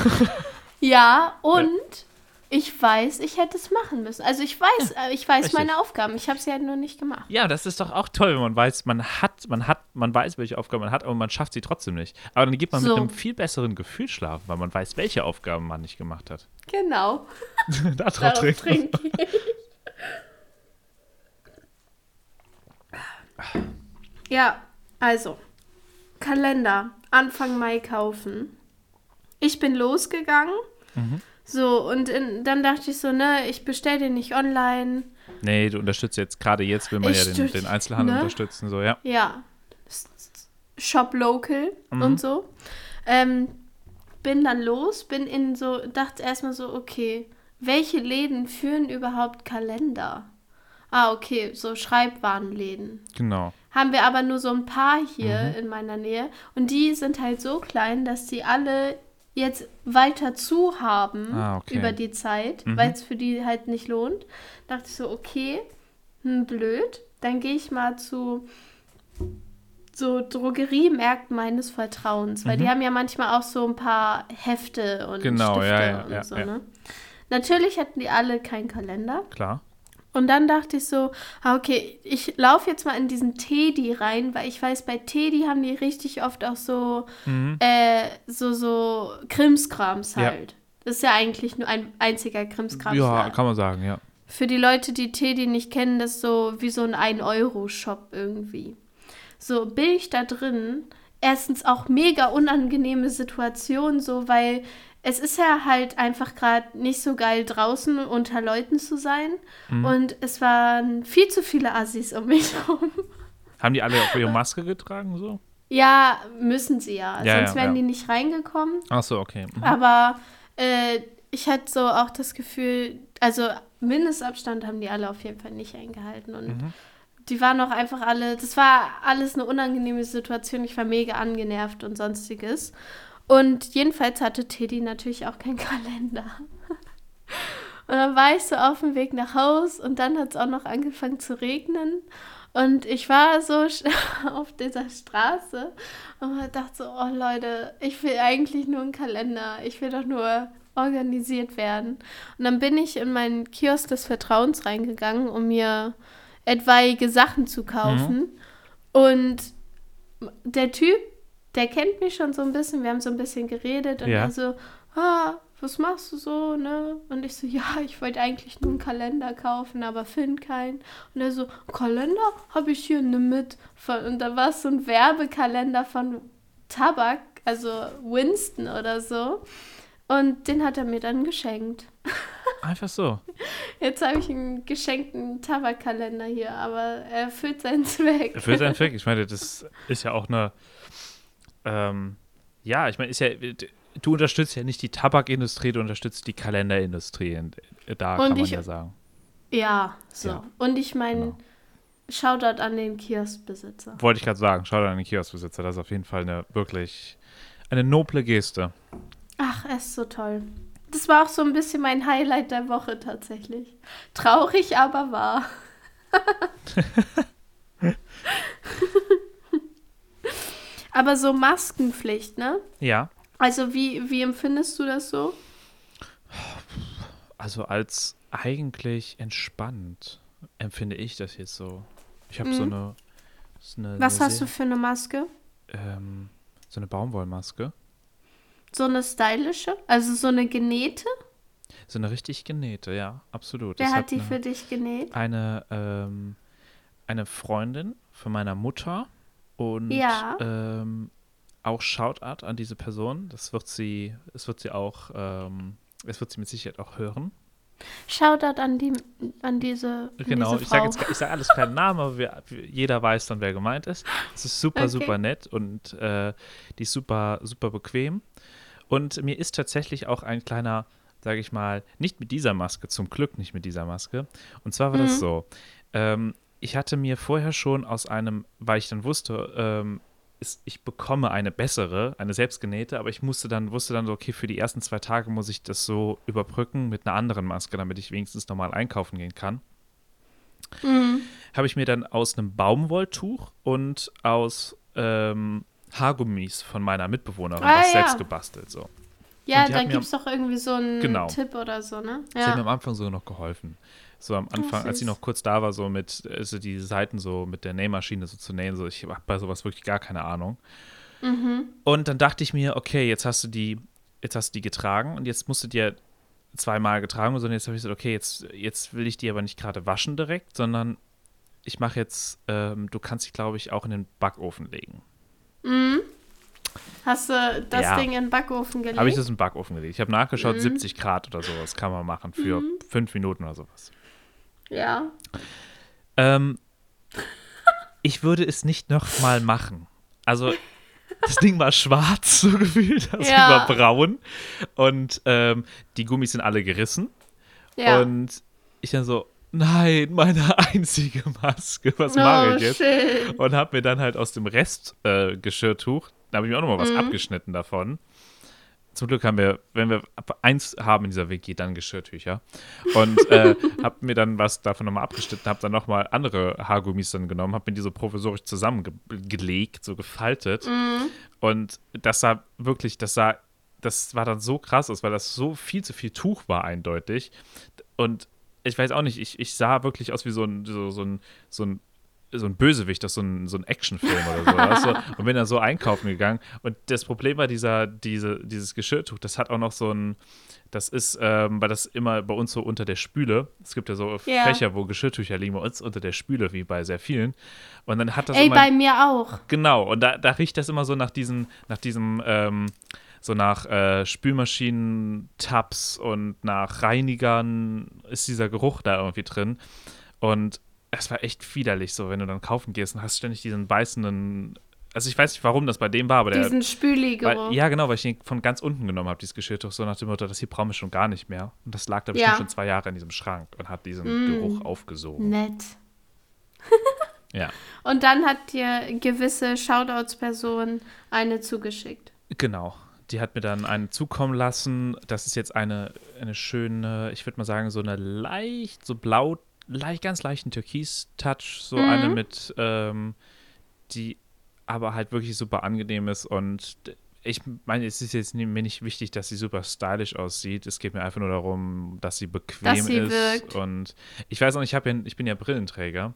Speaker 2: Ja, (laughs) und ich weiß, ich hätte es machen müssen. Also ich weiß, äh, ich weiß
Speaker 1: richtig.
Speaker 2: meine Aufgaben. Ich habe sie halt nur nicht gemacht.
Speaker 1: Ja, das ist doch auch toll, wenn man weiß, man hat, man hat, man weiß, welche Aufgaben man hat, aber man schafft sie trotzdem nicht. Aber dann geht man
Speaker 2: So.
Speaker 1: mit einem viel besseren Gefühl schlafen, weil man weiß, welche Aufgaben man nicht gemacht hat. (laughs)
Speaker 2: Genau. (laughs)
Speaker 1: Darauf
Speaker 2: trinke ich. (laughs) Ja, also Kalender Anfang Mai kaufen. Ich bin losgegangen.
Speaker 1: Mhm.
Speaker 2: So, und in, dann dachte ich so, ne, ich bestelle den nicht online.
Speaker 1: Nee, du unterstützt jetzt, gerade jetzt will man
Speaker 2: Ich
Speaker 1: ja den, den Einzelhandel
Speaker 2: ne?
Speaker 1: unterstützen, so, ja.
Speaker 2: Ja. Shop Local
Speaker 1: Mhm.
Speaker 2: und so. Ähm, bin dann los, bin in so, dachte erstmal so, okay, welche Läden führen überhaupt Kalender? Ah, okay, so Schreibwarenläden.
Speaker 1: Genau.
Speaker 2: Haben wir aber nur so ein paar hier
Speaker 1: Mhm.
Speaker 2: in meiner Nähe. Und die sind halt so klein, dass die alle jetzt weiter zu haben
Speaker 1: Ah, okay.
Speaker 2: über die Zeit,
Speaker 1: Mhm.
Speaker 2: weil es für die halt nicht lohnt. Dachte ich so, okay, hm, blöd. Dann gehe ich mal zu so Drogeriemärkten meines Vertrauens, weil die haben ja manchmal auch so ein paar Hefte und
Speaker 1: Mhm. Genau,
Speaker 2: Stifte
Speaker 1: ja, ja,
Speaker 2: und
Speaker 1: ja,
Speaker 2: so, ne? Natürlich hatten die alle keinen Kalender.
Speaker 1: Klar.
Speaker 2: Und dann dachte ich so, ah, okay, ich laufe jetzt mal in diesen Teddy rein, weil ich weiß, bei Teddy haben die richtig oft auch so,
Speaker 1: Mhm.
Speaker 2: äh, so, so Krimskrams
Speaker 1: Ja.
Speaker 2: halt. Das ist ja eigentlich nur ein einziger Krimskrams.
Speaker 1: Ja, kann man sagen, ja.
Speaker 2: Für die Leute, die Teddy nicht kennen, das ist so wie so ein 1-Euro-Shop irgendwie. So, bin ich da drin. Erstens auch mega unangenehme Situation, so, weil es ist ja halt einfach gerade nicht so geil draußen unter Leuten zu sein.
Speaker 1: Mhm.
Speaker 2: Und es waren viel zu viele Assis um mich (laughs) herum.
Speaker 1: Haben die alle auch ihre Maske getragen, so?
Speaker 2: Ja, müssen sie ja.
Speaker 1: Ja,
Speaker 2: Sonst
Speaker 1: ja,
Speaker 2: wären
Speaker 1: ja.
Speaker 2: die nicht reingekommen.
Speaker 1: Ach so, okay. Mhm.
Speaker 2: Aber äh, ich hatte so auch das Gefühl, also Mindestabstand haben die alle auf jeden Fall nicht eingehalten. Und
Speaker 1: Mhm.
Speaker 2: Die waren auch einfach alle, das war alles eine unangenehme Situation. Ich war mega angenervt und sonstiges. Und jedenfalls hatte Teddy natürlich auch keinen (laughs) Kalender. Und dann war ich so auf dem Weg nach Haus und dann hat es auch noch angefangen zu regnen. Und ich war so (laughs) auf dieser Straße und dachte so, oh Leute, ich will eigentlich nur einen Kalender. Ich will doch nur organisiert werden. Und dann bin ich in meinen Kiosk des Vertrauens reingegangen, um mir etwaige Sachen zu kaufen. Und der Typ, der kennt mich schon so ein bisschen. Wir haben so ein bisschen geredet und
Speaker 1: Ja.
Speaker 2: er so, ah, was machst du so, ne? Und ich so, ja, ich wollte eigentlich nur einen Kalender kaufen, aber finde keinen. Und er so, Kalender habe ich hier ne mit. Von, und da war es so ein Werbekalender von Tabak, also Winston oder so. Und den hat er mir dann geschenkt.
Speaker 1: Einfach so.
Speaker 2: Jetzt habe ich einen geschenkten Tabakkalender hier, aber er erfüllt seinen Zweck.
Speaker 1: Erfüllt seinen Zweck. Ich meine, das (laughs) ist ja auch eine. Ähm, ja, ich meine, ist ja. Du unterstützt ja nicht die Tabakindustrie, du unterstützt die Kalenderindustrie. Da
Speaker 2: Und
Speaker 1: kann man
Speaker 2: ich-
Speaker 1: ja sagen.
Speaker 2: Ja, so.
Speaker 1: Ja.
Speaker 2: Und ich meine,
Speaker 1: Genau.
Speaker 2: Shoutout an den Kioskbesitzer.
Speaker 1: Wollte ich gerade sagen, schau dir an den Kioskbesitzer. Das ist auf jeden Fall eine wirklich eine noble Geste.
Speaker 2: Ach, er ist so toll. Das war auch so ein bisschen mein Highlight der Woche tatsächlich. Traurig, aber wahr. (laughs) aber so Maskenpflicht, ne?
Speaker 1: Ja.
Speaker 2: Also wie, wie empfindest du das so?
Speaker 1: Also als eigentlich entspannt empfinde ich das jetzt so. Ich habe so
Speaker 2: Mhm.
Speaker 1: eine. So eine
Speaker 2: Was
Speaker 1: eine
Speaker 2: hast du für eine Maske?
Speaker 1: Ähm, so eine Baumwollmaske.
Speaker 2: So eine stylische? Also so eine genähte?
Speaker 1: So eine richtig genähte, ja, absolut.
Speaker 2: Wer
Speaker 1: Das
Speaker 2: hat die
Speaker 1: eine,
Speaker 2: für dich genäht?
Speaker 1: eine, ähm, eine Freundin von meiner Mutter und
Speaker 2: Ja.
Speaker 1: ähm, auch Shoutout an diese Person. Das wird sie, es wird sie auch, ähm, es wird sie mit Sicherheit auch hören.
Speaker 2: Shoutout an, die, an diese, an
Speaker 1: Genau,
Speaker 2: diese
Speaker 1: ich sage jetzt ich sag alles keinen Namen, aber wir, jeder weiß dann, wer gemeint ist. Es ist super,
Speaker 2: Okay.
Speaker 1: super nett und äh, die ist super, super bequem. Und mir ist tatsächlich auch ein kleiner, sage ich mal, nicht mit dieser Maske, zum Glück nicht mit dieser Maske. Und zwar war das
Speaker 2: Mhm.
Speaker 1: so. Ähm, ich hatte mir vorher schon aus einem, weil ich dann wusste, ähm, ist, ich bekomme eine bessere, eine selbstgenähte, aber ich musste dann, wusste dann so, okay, für die ersten zwei Tage muss ich das so überbrücken mit einer anderen Maske, damit ich wenigstens normal einkaufen gehen kann
Speaker 2: Mhm.
Speaker 1: habe ich mir dann aus einem Baumwolltuch und aus ähm, Haargummis von meiner Mitbewohnerin
Speaker 2: Ah,
Speaker 1: was
Speaker 2: ja.
Speaker 1: selbst gebastelt. So.
Speaker 2: Ja,
Speaker 1: Und die
Speaker 2: da
Speaker 1: hat mir
Speaker 2: gibt es doch irgendwie so einen
Speaker 1: Genau.
Speaker 2: Tipp oder so, ne?
Speaker 1: Sie hat mir
Speaker 2: Ja.
Speaker 1: am Anfang so noch geholfen. So am Anfang, als sie noch kurz da war, so mit also die Seiten so mit der Nähmaschine so zu nähen, so ich habe bei sowas wirklich gar keine Ahnung.
Speaker 2: Mhm.
Speaker 1: Und dann dachte ich mir, okay, jetzt hast du die, jetzt hast du die getragen und jetzt musst du dir zweimal getragen und so. Und jetzt habe ich gesagt, okay, jetzt, jetzt will ich die aber nicht gerade waschen direkt, sondern ich mache jetzt, ähm, du kannst dich, glaube ich, auch in den Backofen legen.
Speaker 2: Mhm. Hast du das
Speaker 1: Ja.
Speaker 2: Ding in den Backofen gelegt?
Speaker 1: Habe ich das in den Backofen gelegt. Ich habe nachgeschaut,
Speaker 2: Mhm.
Speaker 1: 70 Grad oder sowas kann man machen für fünf Minuten oder sowas.
Speaker 2: Ja.
Speaker 1: Ähm, ich würde es nicht nochmal machen. Also, das Ding war schwarz, so gefühlt, also
Speaker 2: Ja.
Speaker 1: war braun. Und ähm, die Gummis sind alle gerissen.
Speaker 2: Ja.
Speaker 1: Und ich dann so, nein, meine einzige Maske, was
Speaker 2: oh,
Speaker 1: mache ich jetzt?
Speaker 2: schön.
Speaker 1: Und habe mir dann halt aus dem Rest äh, Geschirrtuch, da habe ich mir auch nochmal was
Speaker 2: Mhm.
Speaker 1: abgeschnitten davon. Zum Glück haben wir, wenn wir eins haben in dieser WG, dann Geschirrtücher. Und äh, (laughs) habe mir dann was davon nochmal abgeschnitten, habe dann nochmal andere Haargummis dann genommen, habe mir die so provisorisch zusammengelegt, so gefaltet.
Speaker 2: Mhm.
Speaker 1: Und das sah wirklich, das sah, das war dann so krass aus, weil das so viel zu viel Tuch war eindeutig. Und ich weiß auch nicht, ich, ich sah wirklich aus wie so ein, so, so ein, so ein so ein Bösewicht aus so ein, so ein Actionfilm oder so, weißt du? Und bin dann so einkaufen gegangen. Und das Problem war, dieser, diese, dieses Geschirrtuch, das hat auch noch so ein, das ist, ähm, weil das immer bei uns so unter der Spüle, es gibt ja so
Speaker 2: Ja.
Speaker 1: Fächer, wo Geschirrtücher liegen, bei uns unter der Spüle, wie bei sehr vielen. Und dann hat das
Speaker 2: Ey,
Speaker 1: immer,
Speaker 2: bei mir auch.
Speaker 1: Genau, und da, da riecht das immer so nach diesen, nach diesem, ähm, so nach äh, Spülmaschinen-Tabs und nach Reinigern ist dieser Geruch da irgendwie drin. Und es war echt widerlich so, wenn du dann kaufen gehst und hast ständig diesen beißenden. Also ich weiß nicht, warum das bei dem war, aber der.
Speaker 2: Diesen Spüli-Geruch.
Speaker 1: Weil, ja, genau, weil ich ihn von ganz unten genommen habe, dieses Geschirrtuch, so nach dem Motto, das hier brauchen wir schon gar nicht mehr. Und das lag da bestimmt
Speaker 2: Ja.
Speaker 1: schon zwei Jahre in diesem Schrank und hat diesen
Speaker 2: Mm.
Speaker 1: Geruch aufgesogen.
Speaker 2: Nett. (laughs)
Speaker 1: Ja,
Speaker 2: Und dann hat dir gewisse Shoutouts-Person eine zugeschickt.
Speaker 1: genau. Die hat mir dann eine zukommen lassen. Das ist jetzt eine, eine schöne, ich würde mal sagen, so eine leicht, so blau, leicht, ganz leichten Türkis-Touch. So
Speaker 2: Mhm.
Speaker 1: eine mit, ähm, die aber halt wirklich super angenehm ist. Und ich meine, es ist jetzt mir nicht wichtig, dass sie super stylisch aussieht. Es geht mir einfach nur darum, dass sie bequem
Speaker 2: Dass sie
Speaker 1: ist.
Speaker 2: wirkt.
Speaker 1: Und ich weiß auch nicht, ich, ja, ich bin ja Brillenträger.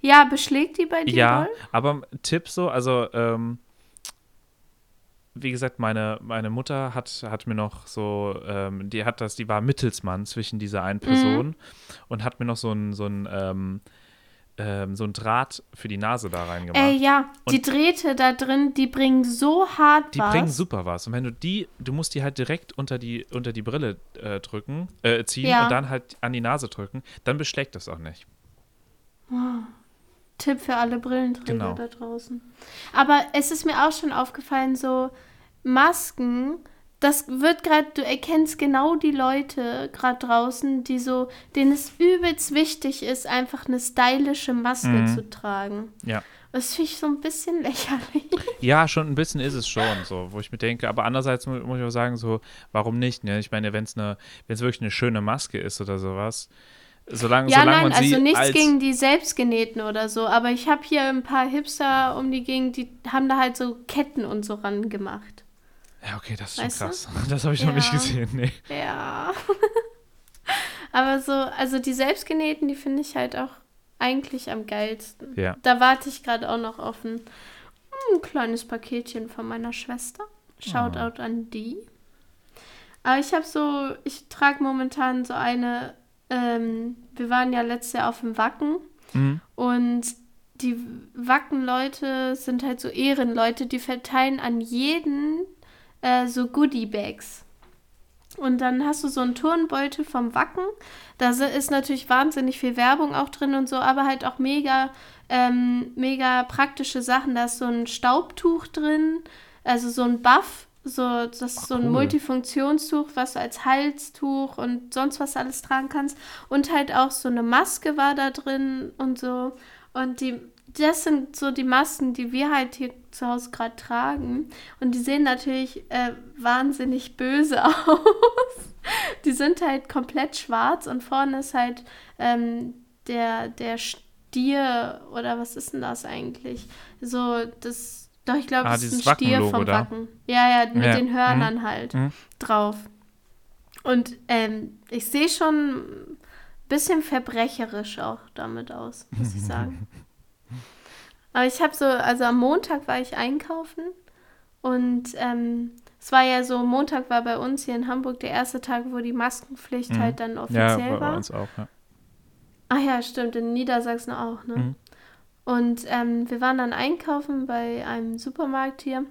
Speaker 2: Ja, beschlägt die bei dir
Speaker 1: Ja,
Speaker 2: doll?
Speaker 1: aber Tipp so, also ähm, wie gesagt, meine, meine Mutter hat, hat mir noch so, ähm, die hat das, die war Mittelsmann zwischen dieser einen Person und hat mir noch so ein, so ein, ähm, ähm, so ein Draht für die Nase da reingemacht.
Speaker 2: Ey, ja, die
Speaker 1: Und-
Speaker 2: Drähte da drin, die bringen so hart
Speaker 1: Die
Speaker 2: was.
Speaker 1: bringen super was. Und wenn du die, du musst die halt direkt unter die, unter die Brille äh, drücken, äh, ziehen
Speaker 2: Ja.
Speaker 1: und dann halt an die Nase drücken, dann beschlägt das auch nicht.
Speaker 2: Tipp für alle Brillenträger
Speaker 1: Genau.
Speaker 2: da draußen. Aber es ist mir auch schon aufgefallen, so Masken, das wird gerade, du erkennst genau die Leute gerade draußen, die so, denen es übelst wichtig ist, einfach eine stylische Maske
Speaker 1: Mhm.
Speaker 2: zu tragen.
Speaker 1: Ja.
Speaker 2: Das finde ich so ein bisschen lächerlich. (laughs)
Speaker 1: Ja, schon ein bisschen ist es schon so, wo ich mir denke, aber andererseits mu- muss ich auch sagen, so, warum nicht? Ne? Ich meine, wenn es eine, wenn es wirklich eine schöne Maske ist oder sowas, solange,
Speaker 2: Ja,
Speaker 1: solange
Speaker 2: nein, also nichts
Speaker 1: als,
Speaker 2: gegen die selbstgenähten oder so, aber ich habe hier ein paar Hipster um die Gegend, die haben da halt so Ketten und so ran gemacht.
Speaker 1: Ja, okay, das ist
Speaker 2: Weißt du?
Speaker 1: schon krass. (laughs) Das habe ich noch nicht
Speaker 2: Ja.
Speaker 1: gesehen, nee.
Speaker 2: Ja. (laughs) aber so, also die selbstgenähten, die finde ich halt auch eigentlich am geilsten.
Speaker 1: Ja.
Speaker 2: Da warte ich gerade auch noch auf ein, ein kleines Paketchen von meiner Schwester. Shoutout an die. Aber ich habe so, ich trage momentan so eine, ähm, wir waren ja letztes Jahr auf dem Wacken
Speaker 1: Mhm.
Speaker 2: und die Wacken-Leute sind halt so Ehrenleute, die verteilen an jeden äh, so Goodie-Bags. Und dann hast du so einen Turnbeutel vom Wacken. Da ist natürlich wahnsinnig viel Werbung auch drin und so, aber halt auch mega, ähm, mega praktische Sachen. Da ist so ein Staubtuch drin, also so ein Buff, so, das ist so ein
Speaker 1: cool.
Speaker 2: Multifunktionstuch, was du als Halstuch und sonst was alles tragen kannst. Und halt auch so eine Maske war da drin und so. Und die, das sind so die Masken, die wir halt hier zu Hause gerade tragen. Und die sehen natürlich äh, wahnsinnig böse (laughs) aus. die sind halt komplett schwarz und vorne ist halt ähm, der, der Stier oder was ist denn das eigentlich? So, das. Doch, ich glaube,
Speaker 1: Ah,
Speaker 2: das ist ein Stier vom. Wacken. Ja, ja, mit
Speaker 1: Ja,
Speaker 2: den Hörnern halt
Speaker 1: Mhm.
Speaker 2: drauf. Und ähm, ich sehe schon ein bisschen verbrecherisch auch damit aus, muss ich (laughs) sagen. Aber ich habe so, also am Montag war ich einkaufen und ähm, es war ja so, Montag war bei uns hier in Hamburg der erste Tag, wo die Maskenpflicht
Speaker 1: Mhm.
Speaker 2: halt dann
Speaker 1: Ja,
Speaker 2: offiziell
Speaker 1: bei, bei
Speaker 2: war.
Speaker 1: uns auch, ja.
Speaker 2: Ach ja, stimmt, in Niedersachsen auch, ne?
Speaker 1: Mhm.
Speaker 2: Und ähm, wir waren dann einkaufen bei einem Supermarkt hier.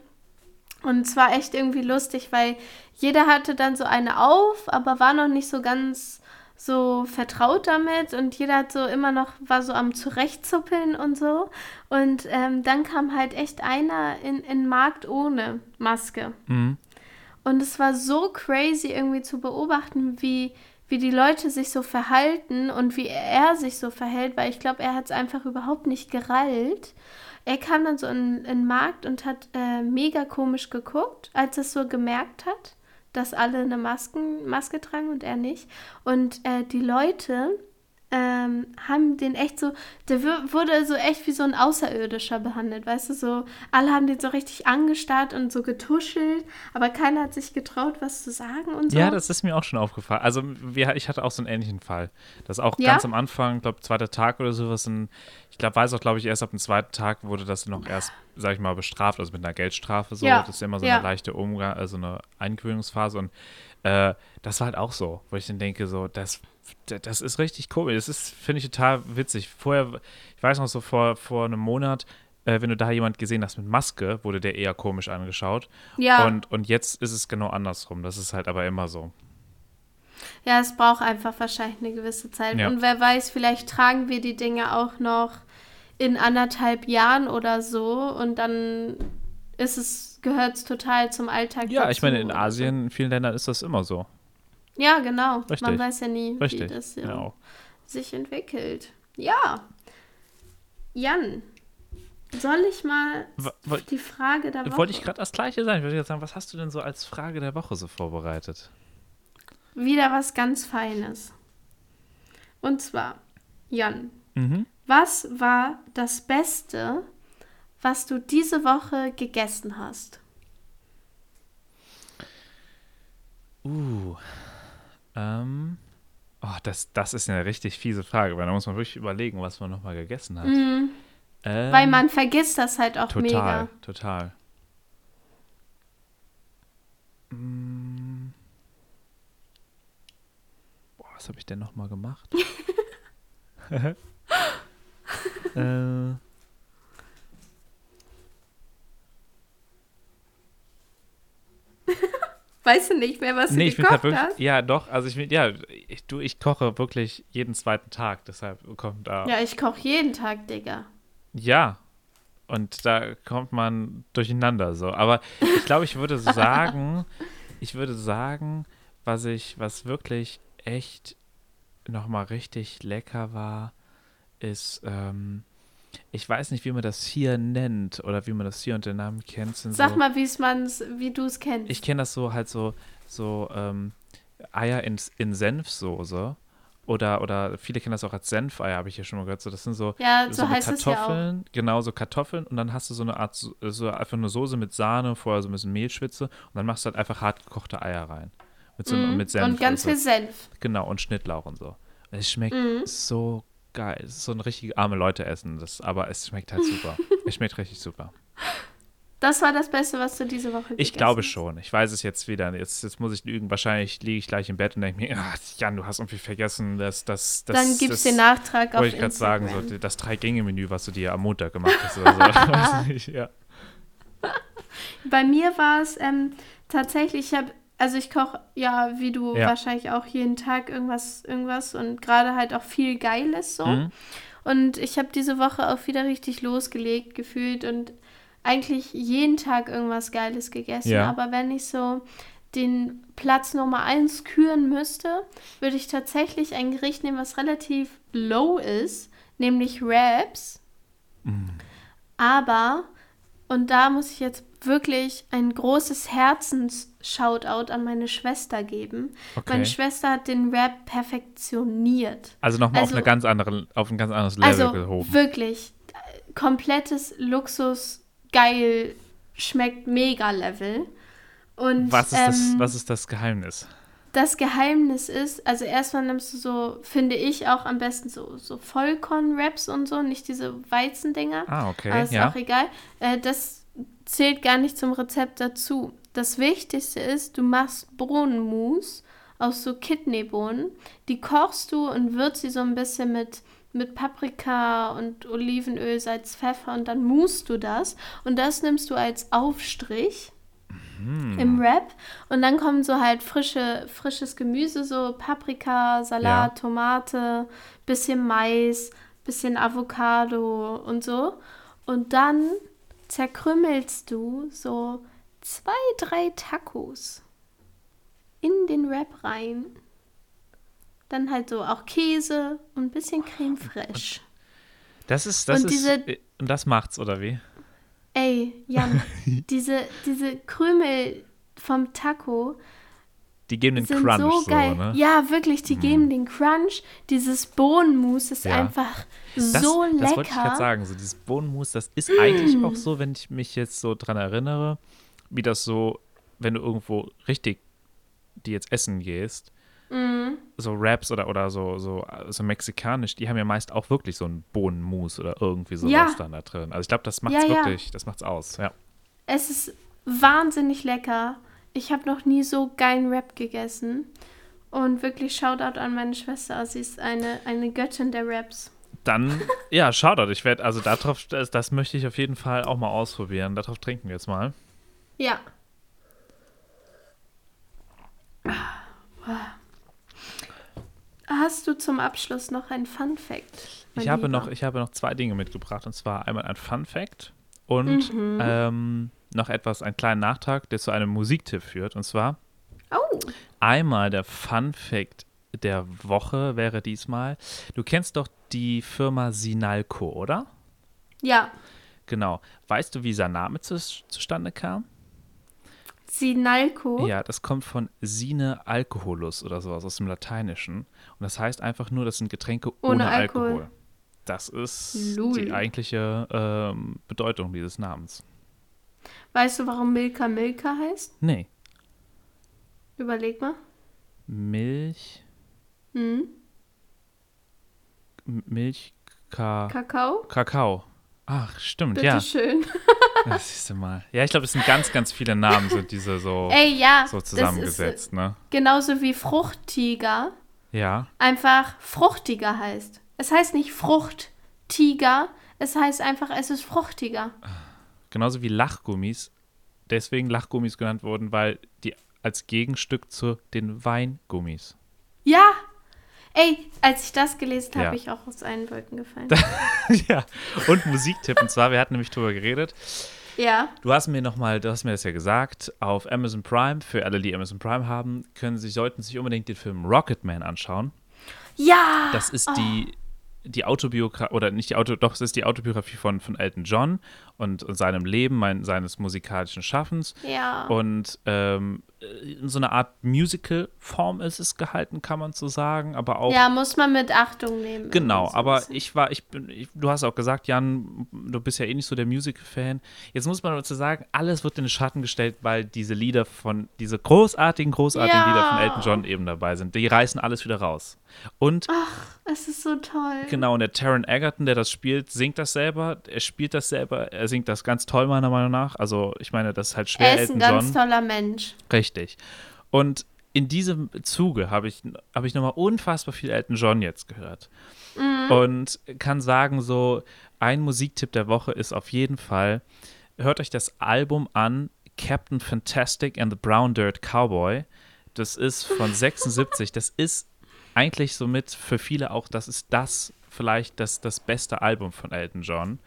Speaker 2: Und es war echt irgendwie lustig, weil jeder hatte dann so eine auf, aber war noch nicht so ganz so vertraut damit und jeder hat so immer noch, war so am Zurechtzuppeln und so. Und ähm, dann kam halt echt einer in, in den Markt ohne Maske.
Speaker 1: Mhm.
Speaker 2: Und es war so crazy irgendwie zu beobachten, wie, wie die Leute sich so verhalten und wie er sich so verhält, weil ich glaube, er hat es einfach überhaupt nicht gerallt. Er kam dann so in, in den Markt und hat äh, mega komisch geguckt, als er es so gemerkt hat, dass alle eine Masken, Maske tragen und er nicht. Und äh, die Leute ähm, haben den echt so, der wurde so echt wie so ein Außerirdischer behandelt, weißt du, so, alle haben den so richtig angestarrt und so getuschelt, aber keiner hat sich getraut, was zu sagen und so.
Speaker 1: Ja, das ist mir auch schon aufgefallen. Also wir, ich hatte auch so einen ähnlichen Fall. Das auch
Speaker 2: Ja?
Speaker 1: ganz am Anfang, glaube zweiter Tag oder sowas. Ein, ich glaube, weiß auch, glaube ich, erst ab dem zweiten Tag wurde das noch erst, sag ich mal, bestraft, also mit einer Geldstrafe so.
Speaker 2: Ja,
Speaker 1: Das ist immer so
Speaker 2: ja.
Speaker 1: eine leichte Umgang, also eine Eingewöhnungsphase. Und äh, das war halt auch so, wo ich dann denke, so, das, das ist richtig komisch. Das ist, finde ich, total witzig. Vorher, ich weiß noch so, vor, vor einem Monat, äh, wenn du da jemand gesehen hast mit Maske, wurde der eher komisch angeschaut.
Speaker 2: ja,
Speaker 1: Und, und jetzt ist es genau andersrum. Das ist halt aber immer so.
Speaker 2: ja, es braucht einfach wahrscheinlich eine gewisse Zeit.
Speaker 1: Ja.
Speaker 2: Und wer weiß, vielleicht tragen wir die Dinge auch noch in anderthalb Jahren oder so und dann ist es, gehört es total zum Alltag
Speaker 1: Ja,
Speaker 2: dazu
Speaker 1: ich meine, in. Asien, in vielen Ländern ist das immer so.
Speaker 2: Ja, genau.
Speaker 1: Richtig.
Speaker 2: Man weiß ja nie,
Speaker 1: Richtig.
Speaker 2: wie das ja
Speaker 1: Genau.
Speaker 2: sich entwickelt. Ja. Jan, soll ich mal
Speaker 1: wa-
Speaker 2: die Frage der Woche?
Speaker 1: Wollte ich gerade das Gleiche sagen. Ich wollte jetzt sagen, was hast du denn so als Frage der Woche so vorbereitet?
Speaker 2: Wieder was ganz Feines. Und zwar, Jan,
Speaker 1: Mhm.
Speaker 2: was war das Beste, was du diese Woche gegessen hast?
Speaker 1: Uh. Ähm. Oh, das, das ist eine richtig fiese Frage, weil da muss man wirklich überlegen, was man nochmal gegessen hat.
Speaker 2: Mhm,
Speaker 1: Ähm,
Speaker 2: weil man vergisst das halt auch
Speaker 1: Total,
Speaker 2: mega.
Speaker 1: total. Mm. Boah, was habe ich denn nochmal gemacht? (laughs) (laughs) äh,
Speaker 2: Weißt du nicht mehr, was
Speaker 1: nee,
Speaker 2: du
Speaker 1: ich bin
Speaker 2: gekocht
Speaker 1: wirklich.
Speaker 2: hast?
Speaker 1: Ja, doch. Also ich bin, ja, ich, du, ich koche wirklich jeden zweiten Tag. Deshalb kommt da.
Speaker 2: Ja, ich koche jeden Tag, Digga.
Speaker 1: Ja. Und da kommt man durcheinander so. Aber ich glaube, ich würde (laughs) sagen, ich würde sagen, was ich, was wirklich echt nochmal richtig lecker war, ist, ähm, ich weiß nicht, wie man das hier nennt oder wie man das hier unter dem Namen kennt.
Speaker 2: Sag
Speaker 1: so,
Speaker 2: mal, wie's man's, wie du es kennst.
Speaker 1: Ich kenne das so halt so, so ähm, Eier in, in Senfsoße. Oder, oder viele kennen das auch als Senfeier, habe ich hier schon mal gehört. So, das sind so,
Speaker 2: ja, so,
Speaker 1: so
Speaker 2: es ja.
Speaker 1: Kartoffeln, genau, so Kartoffeln und dann hast du so eine Art, so einfach eine Soße mit Sahne, vorher so ein bisschen Mehlschwitze und dann machst du halt einfach hart gekochte Eier rein. Mit so
Speaker 2: Mhm.
Speaker 1: mit Senf.
Speaker 2: Und ganz
Speaker 1: so.
Speaker 2: viel Senf.
Speaker 1: Genau, und Schnittlauch und so. Es schmeckt
Speaker 2: Mhm.
Speaker 1: so geil. Es ist so ein richtig arme Leute essen, das, aber es schmeckt halt super. (laughs) es schmeckt richtig super.
Speaker 2: Das war das Beste, was du diese Woche
Speaker 1: Ich glaube
Speaker 2: hast.
Speaker 1: schon. Ich weiß es jetzt wieder. Jetzt, jetzt muss ich lügen. Wahrscheinlich liege ich gleich im Bett und denke mir, ah, Jan, du hast irgendwie vergessen, dass das. das
Speaker 2: Dann gibt's
Speaker 1: das,
Speaker 2: den Nachtrag auf
Speaker 1: Wollte ich gerade sagen, so, das Drei-Gänge-Menü, was du dir am Montag gemacht hast oder so. Weiß (laughs) nicht, (laughs) ja.
Speaker 2: Bei mir war es ähm, tatsächlich, ich habe, also ich koche ja, wie du
Speaker 1: Ja.
Speaker 2: wahrscheinlich auch jeden Tag irgendwas, irgendwas und gerade halt auch viel Geiles so.
Speaker 1: Mhm.
Speaker 2: Und ich habe diese Woche auch wieder richtig losgelegt gefühlt und eigentlich jeden Tag irgendwas Geiles gegessen.
Speaker 1: Ja.
Speaker 2: Aber wenn ich so den Platz Nummer eins küren müsste, würde ich tatsächlich ein Gericht nehmen, was relativ low ist, nämlich Wraps.
Speaker 1: Mhm.
Speaker 2: Aber, und da muss ich jetzt wirklich ein großes Herzens-Shoutout an meine Schwester geben.
Speaker 1: Okay.
Speaker 2: Meine Schwester hat den Rap perfektioniert.
Speaker 1: Also nochmal auf,
Speaker 2: Also-
Speaker 1: eine ganz andere, auf ein ganz anderes Level
Speaker 2: Also
Speaker 1: gehoben.
Speaker 2: wirklich komplettes Luxus, geil, schmeckt mega Level. Und
Speaker 1: Was ist, das,
Speaker 2: ähm,
Speaker 1: was ist das Geheimnis?
Speaker 2: das Geheimnis ist, also erstmal nimmst du so, finde ich auch am besten so, so Vollkorn-Raps und so, nicht diese Weizendinger.
Speaker 1: Ah, okay.
Speaker 2: Aber ist
Speaker 1: ja.
Speaker 2: auch egal. Äh, das zählt gar nicht zum Rezept dazu. Das Wichtigste ist, du machst Bohnenmus aus so Kidneybohnen. Die kochst du und würzt sie so ein bisschen mit, mit Paprika und Olivenöl, Salz, Pfeffer und dann musst du das. Und das nimmst du als Aufstrich
Speaker 1: Hm.
Speaker 2: im Wrap. Und dann kommen so halt frische, frisches Gemüse, so Paprika, Salat,
Speaker 1: Ja.
Speaker 2: Tomate, bisschen Mais, bisschen Avocado und so. Und dann zerkrümmelst du so zwei, drei Tacos in den Wrap rein. Dann halt so auch Käse und ein bisschen Creme fraiche.
Speaker 1: Das ist, das
Speaker 2: Und
Speaker 1: ist,
Speaker 2: diese-
Speaker 1: äh, und das macht's, oder wie?
Speaker 2: Ey, Jan, (laughs) diese, diese Krümel vom Taco,
Speaker 1: Die geben den Crunch
Speaker 2: so
Speaker 1: so,
Speaker 2: geil.
Speaker 1: ne?
Speaker 2: Ja, wirklich, die geben den Crunch. Dieses Bohnenmus ist
Speaker 1: Ja.
Speaker 2: einfach
Speaker 1: Das,
Speaker 2: so lecker.
Speaker 1: das wollte ich gerade sagen. So dieses Bohnenmus, das ist eigentlich auch so, wenn ich mich jetzt so dran erinnere, wie das so, wenn du irgendwo richtig die jetzt essen gehst,
Speaker 2: Mhm.
Speaker 1: so Raps oder, oder so, so, so mexikanisch, die haben ja meist auch wirklich so einen Bohnenmus oder irgendwie sowas
Speaker 2: Ja.
Speaker 1: dann da drin. Also ich glaube, das macht's
Speaker 2: Ja, ja.
Speaker 1: wirklich, das macht's aus, ja.
Speaker 2: Es ist wahnsinnig lecker. Ich habe noch nie so geilen Rap gegessen. Und wirklich Shoutout an meine Schwester. Sie ist eine, eine Göttin der Raps.
Speaker 1: Dann, ja, Shoutout. Ich werde, also darauf, das, das möchte ich auf jeden Fall auch mal ausprobieren. Darauf trinken wir jetzt mal.
Speaker 2: Ja. Hast du zum Abschluss noch ein Fun Fact?
Speaker 1: Ich habe,
Speaker 2: Lieber?
Speaker 1: noch, ich habe noch zwei Dinge mitgebracht. Und zwar einmal ein Fun Fact und
Speaker 2: Mhm.
Speaker 1: ähm, noch etwas, einen kleinen Nachtrag, der zu einem Musiktipp führt. Und zwar
Speaker 2: Oh,
Speaker 1: einmal der Fun Fact der Woche wäre diesmal. Du kennst doch die Firma Sinalco, oder?
Speaker 2: ja.
Speaker 1: Genau. Weißt du, wie dieser Name zu, zustande kam?
Speaker 2: Sinalco.
Speaker 1: Ja, das kommt von Sine Alcoholus oder sowas aus dem Lateinischen. Und das heißt einfach nur, das sind Getränke ohne,
Speaker 2: Ohne Alkohol.
Speaker 1: Alkohol. Das ist
Speaker 2: Lul.
Speaker 1: die eigentliche ähm, Bedeutung dieses Namens.
Speaker 2: Weißt du, warum Milka Milka heißt?
Speaker 1: Nee,
Speaker 2: Überleg mal.
Speaker 1: Milch,
Speaker 2: Hm?
Speaker 1: Milch, Ka
Speaker 2: Kakao?
Speaker 1: Kakao. Ach, stimmt, ja.
Speaker 2: Bitteschön. (laughs)
Speaker 1: Das siehst du mal. Ja, ich glaube, es sind ganz, ganz viele Namen, sind diese so, (laughs)
Speaker 2: Ey, ja.
Speaker 1: so zusammengesetzt, ne?
Speaker 2: Ist genauso wie Fruchttiger
Speaker 1: Ja.
Speaker 2: einfach fruchtiger heißt. Es heißt nicht Fruchttiger, es heißt einfach, es ist fruchtiger.
Speaker 1: Genauso wie Lachgummis. Deswegen Lachgummis genannt wurden, weil die als Gegenstück zu den Weingummis.
Speaker 2: Ja! Ey, als ich das gelesen habe,
Speaker 1: Ja.
Speaker 2: bin ich auch aus allen Wolken gefallen. (laughs)
Speaker 1: ja. Und Musiktipp. Und zwar, wir hatten nämlich drüber geredet.
Speaker 2: ja.
Speaker 1: Du hast mir noch mal, du hast mir das ja gesagt, auf Amazon Prime, für alle, die Amazon Prime haben, können sich, sollten sich unbedingt den Film Rocketman anschauen.
Speaker 2: Ja!
Speaker 1: Das ist die, die Autobiografie, oder nicht die Auto, doch, es ist die Autobiografie von, von Elton John und, und seinem Leben, mein, seines musikalischen Schaffens.
Speaker 2: Ja.
Speaker 1: Und ähm, in so einer Art Musical-Form ist es gehalten, kann man so sagen, aber auch
Speaker 2: ja, muss man mit Achtung nehmen.
Speaker 1: Genau,
Speaker 2: so
Speaker 1: aber
Speaker 2: bisschen.
Speaker 1: ich war, ich bin, ich, du hast auch gesagt, Jan, du bist ja eh nicht so der Musical-Fan. Jetzt muss man dazu sagen, alles wird in den Schatten gestellt, weil diese Lieder von, diese großartigen, großartigen
Speaker 2: Ja.
Speaker 1: Lieder von Elton John eben dabei sind. Die reißen alles wieder raus. Und
Speaker 2: Es ist so toll.
Speaker 1: genau, und der Taron Egerton, der das spielt, singt das selber. Er spielt das selber. Er singt das ganz toll, meiner Meinung nach. Also, ich meine, das ist halt schwer,
Speaker 2: Er ist
Speaker 1: Elton
Speaker 2: ein ganz
Speaker 1: John.
Speaker 2: toller Mensch.
Speaker 1: Richtig. Und in diesem Zuge habe ich, hab ich nochmal unfassbar viel Elton John jetzt gehört. Und kann sagen, so ein Musiktipp der Woche ist auf jeden Fall, hört euch das Album an, Captain Fantastic and the Brown Dirt Cowboy. Das ist von (laughs) 76. Das ist eigentlich somit für viele auch, das ist das vielleicht das, das beste Album von Elton John.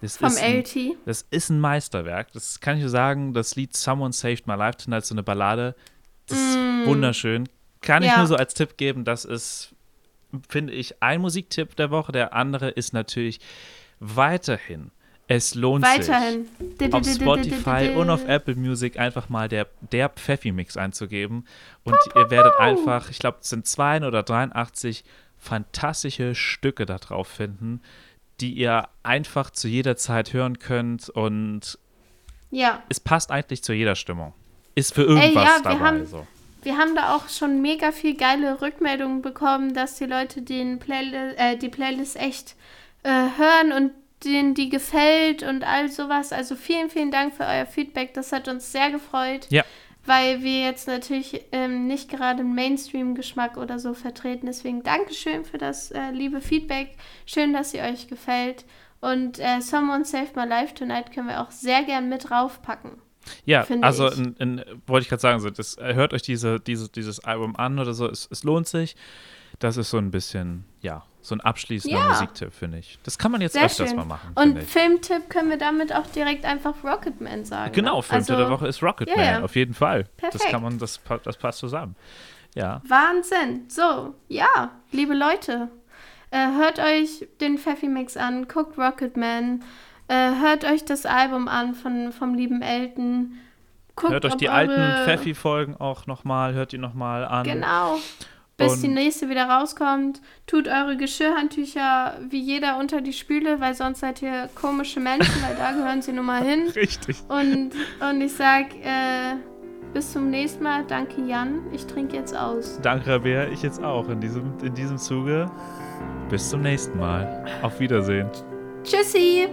Speaker 1: Das
Speaker 2: Vom
Speaker 1: ist ein,
Speaker 2: LT.
Speaker 1: das ist ein Meisterwerk. Das kann ich nur sagen. Das Lied Someone Saved My Life Tonight, so eine Ballade. Das ist wunderschön. Kann ich
Speaker 2: Mm. Ja.
Speaker 1: nur so als Tipp geben. Das ist, finde ich, ein Musiktipp der Woche. Der andere ist natürlich weiterhin. Es lohnt
Speaker 2: Weiterhin.
Speaker 1: sich auf Spotify und auf Apple Music einfach mal der, der Pfeffi-Mix einzugeben. Und ihr werdet einfach, ich glaube, es sind 2 oder 83 fantastische Stücke da drauf finden, die ihr einfach zu jeder Zeit hören könnt. Und
Speaker 2: Ja.
Speaker 1: es passt eigentlich zu jeder Stimmung. Ist für irgendwas
Speaker 2: ja, wir
Speaker 1: dabei.
Speaker 2: haben-
Speaker 1: so.
Speaker 2: Wir haben da auch schon mega viel geile Rückmeldungen bekommen, dass die Leute den Playli äh, die Playlist echt äh, hören und denen die gefällt und all sowas. Also vielen, vielen Dank für euer Feedback. Das hat uns sehr gefreut.
Speaker 1: Ja.
Speaker 2: Weil wir jetzt natürlich ähm, nicht gerade einen Mainstream-Geschmack oder so vertreten. Deswegen Dankeschön für das äh, liebe Feedback. Schön, dass sie euch gefällt. Und äh, Someone Saved My Life Tonight können wir auch sehr gern mit draufpacken.
Speaker 1: Ja,
Speaker 2: finde
Speaker 1: also
Speaker 2: ich.
Speaker 1: in, in, wollte ich gerade sagen, so, das, äh, hört euch diese, diese, dieses Album an oder so, es, es lohnt sich. Das ist so ein bisschen, ja, so ein abschließender
Speaker 2: Ja.
Speaker 1: Musiktipp, finde ich. Das kann man jetzt
Speaker 2: Sehr
Speaker 1: öfters
Speaker 2: schön.
Speaker 1: mal machen.
Speaker 2: Und. Filmtipp können wir damit auch direkt einfach Rocketman sagen.
Speaker 1: Genau,
Speaker 2: ne?
Speaker 1: Film
Speaker 2: also,
Speaker 1: der Woche ist Rocketman,
Speaker 2: ja.
Speaker 1: auf jeden Fall. Das
Speaker 2: Perfekt.
Speaker 1: kann man, das, das passt zusammen. Ja.
Speaker 2: Wahnsinn. So, ja, liebe Leute, äh, hört euch den Pfeffi-Mix an, guckt Rocketman, äh, hört euch das Album an von, vom lieben Elton. Guckt,
Speaker 1: Hört euch die alten Pfeffi-Folgen auch nochmal, hört die nochmal an.
Speaker 2: Genau. Bis
Speaker 1: Und-
Speaker 2: die nächste wieder rauskommt. Tut eure Geschirrhandtücher wie jeder unter die Spüle, weil sonst seid ihr komische Menschen, weil da gehören sie nun mal hin. (laughs)
Speaker 1: Richtig.
Speaker 2: Und, und ich sag, äh, bis zum nächsten Mal. Danke, Jan. Ich trinke jetzt aus.
Speaker 1: Danke, Rabea, ich jetzt auch in diesem, in diesem Zuge. Bis zum nächsten Mal. Auf Wiedersehen.
Speaker 2: Tschüssi!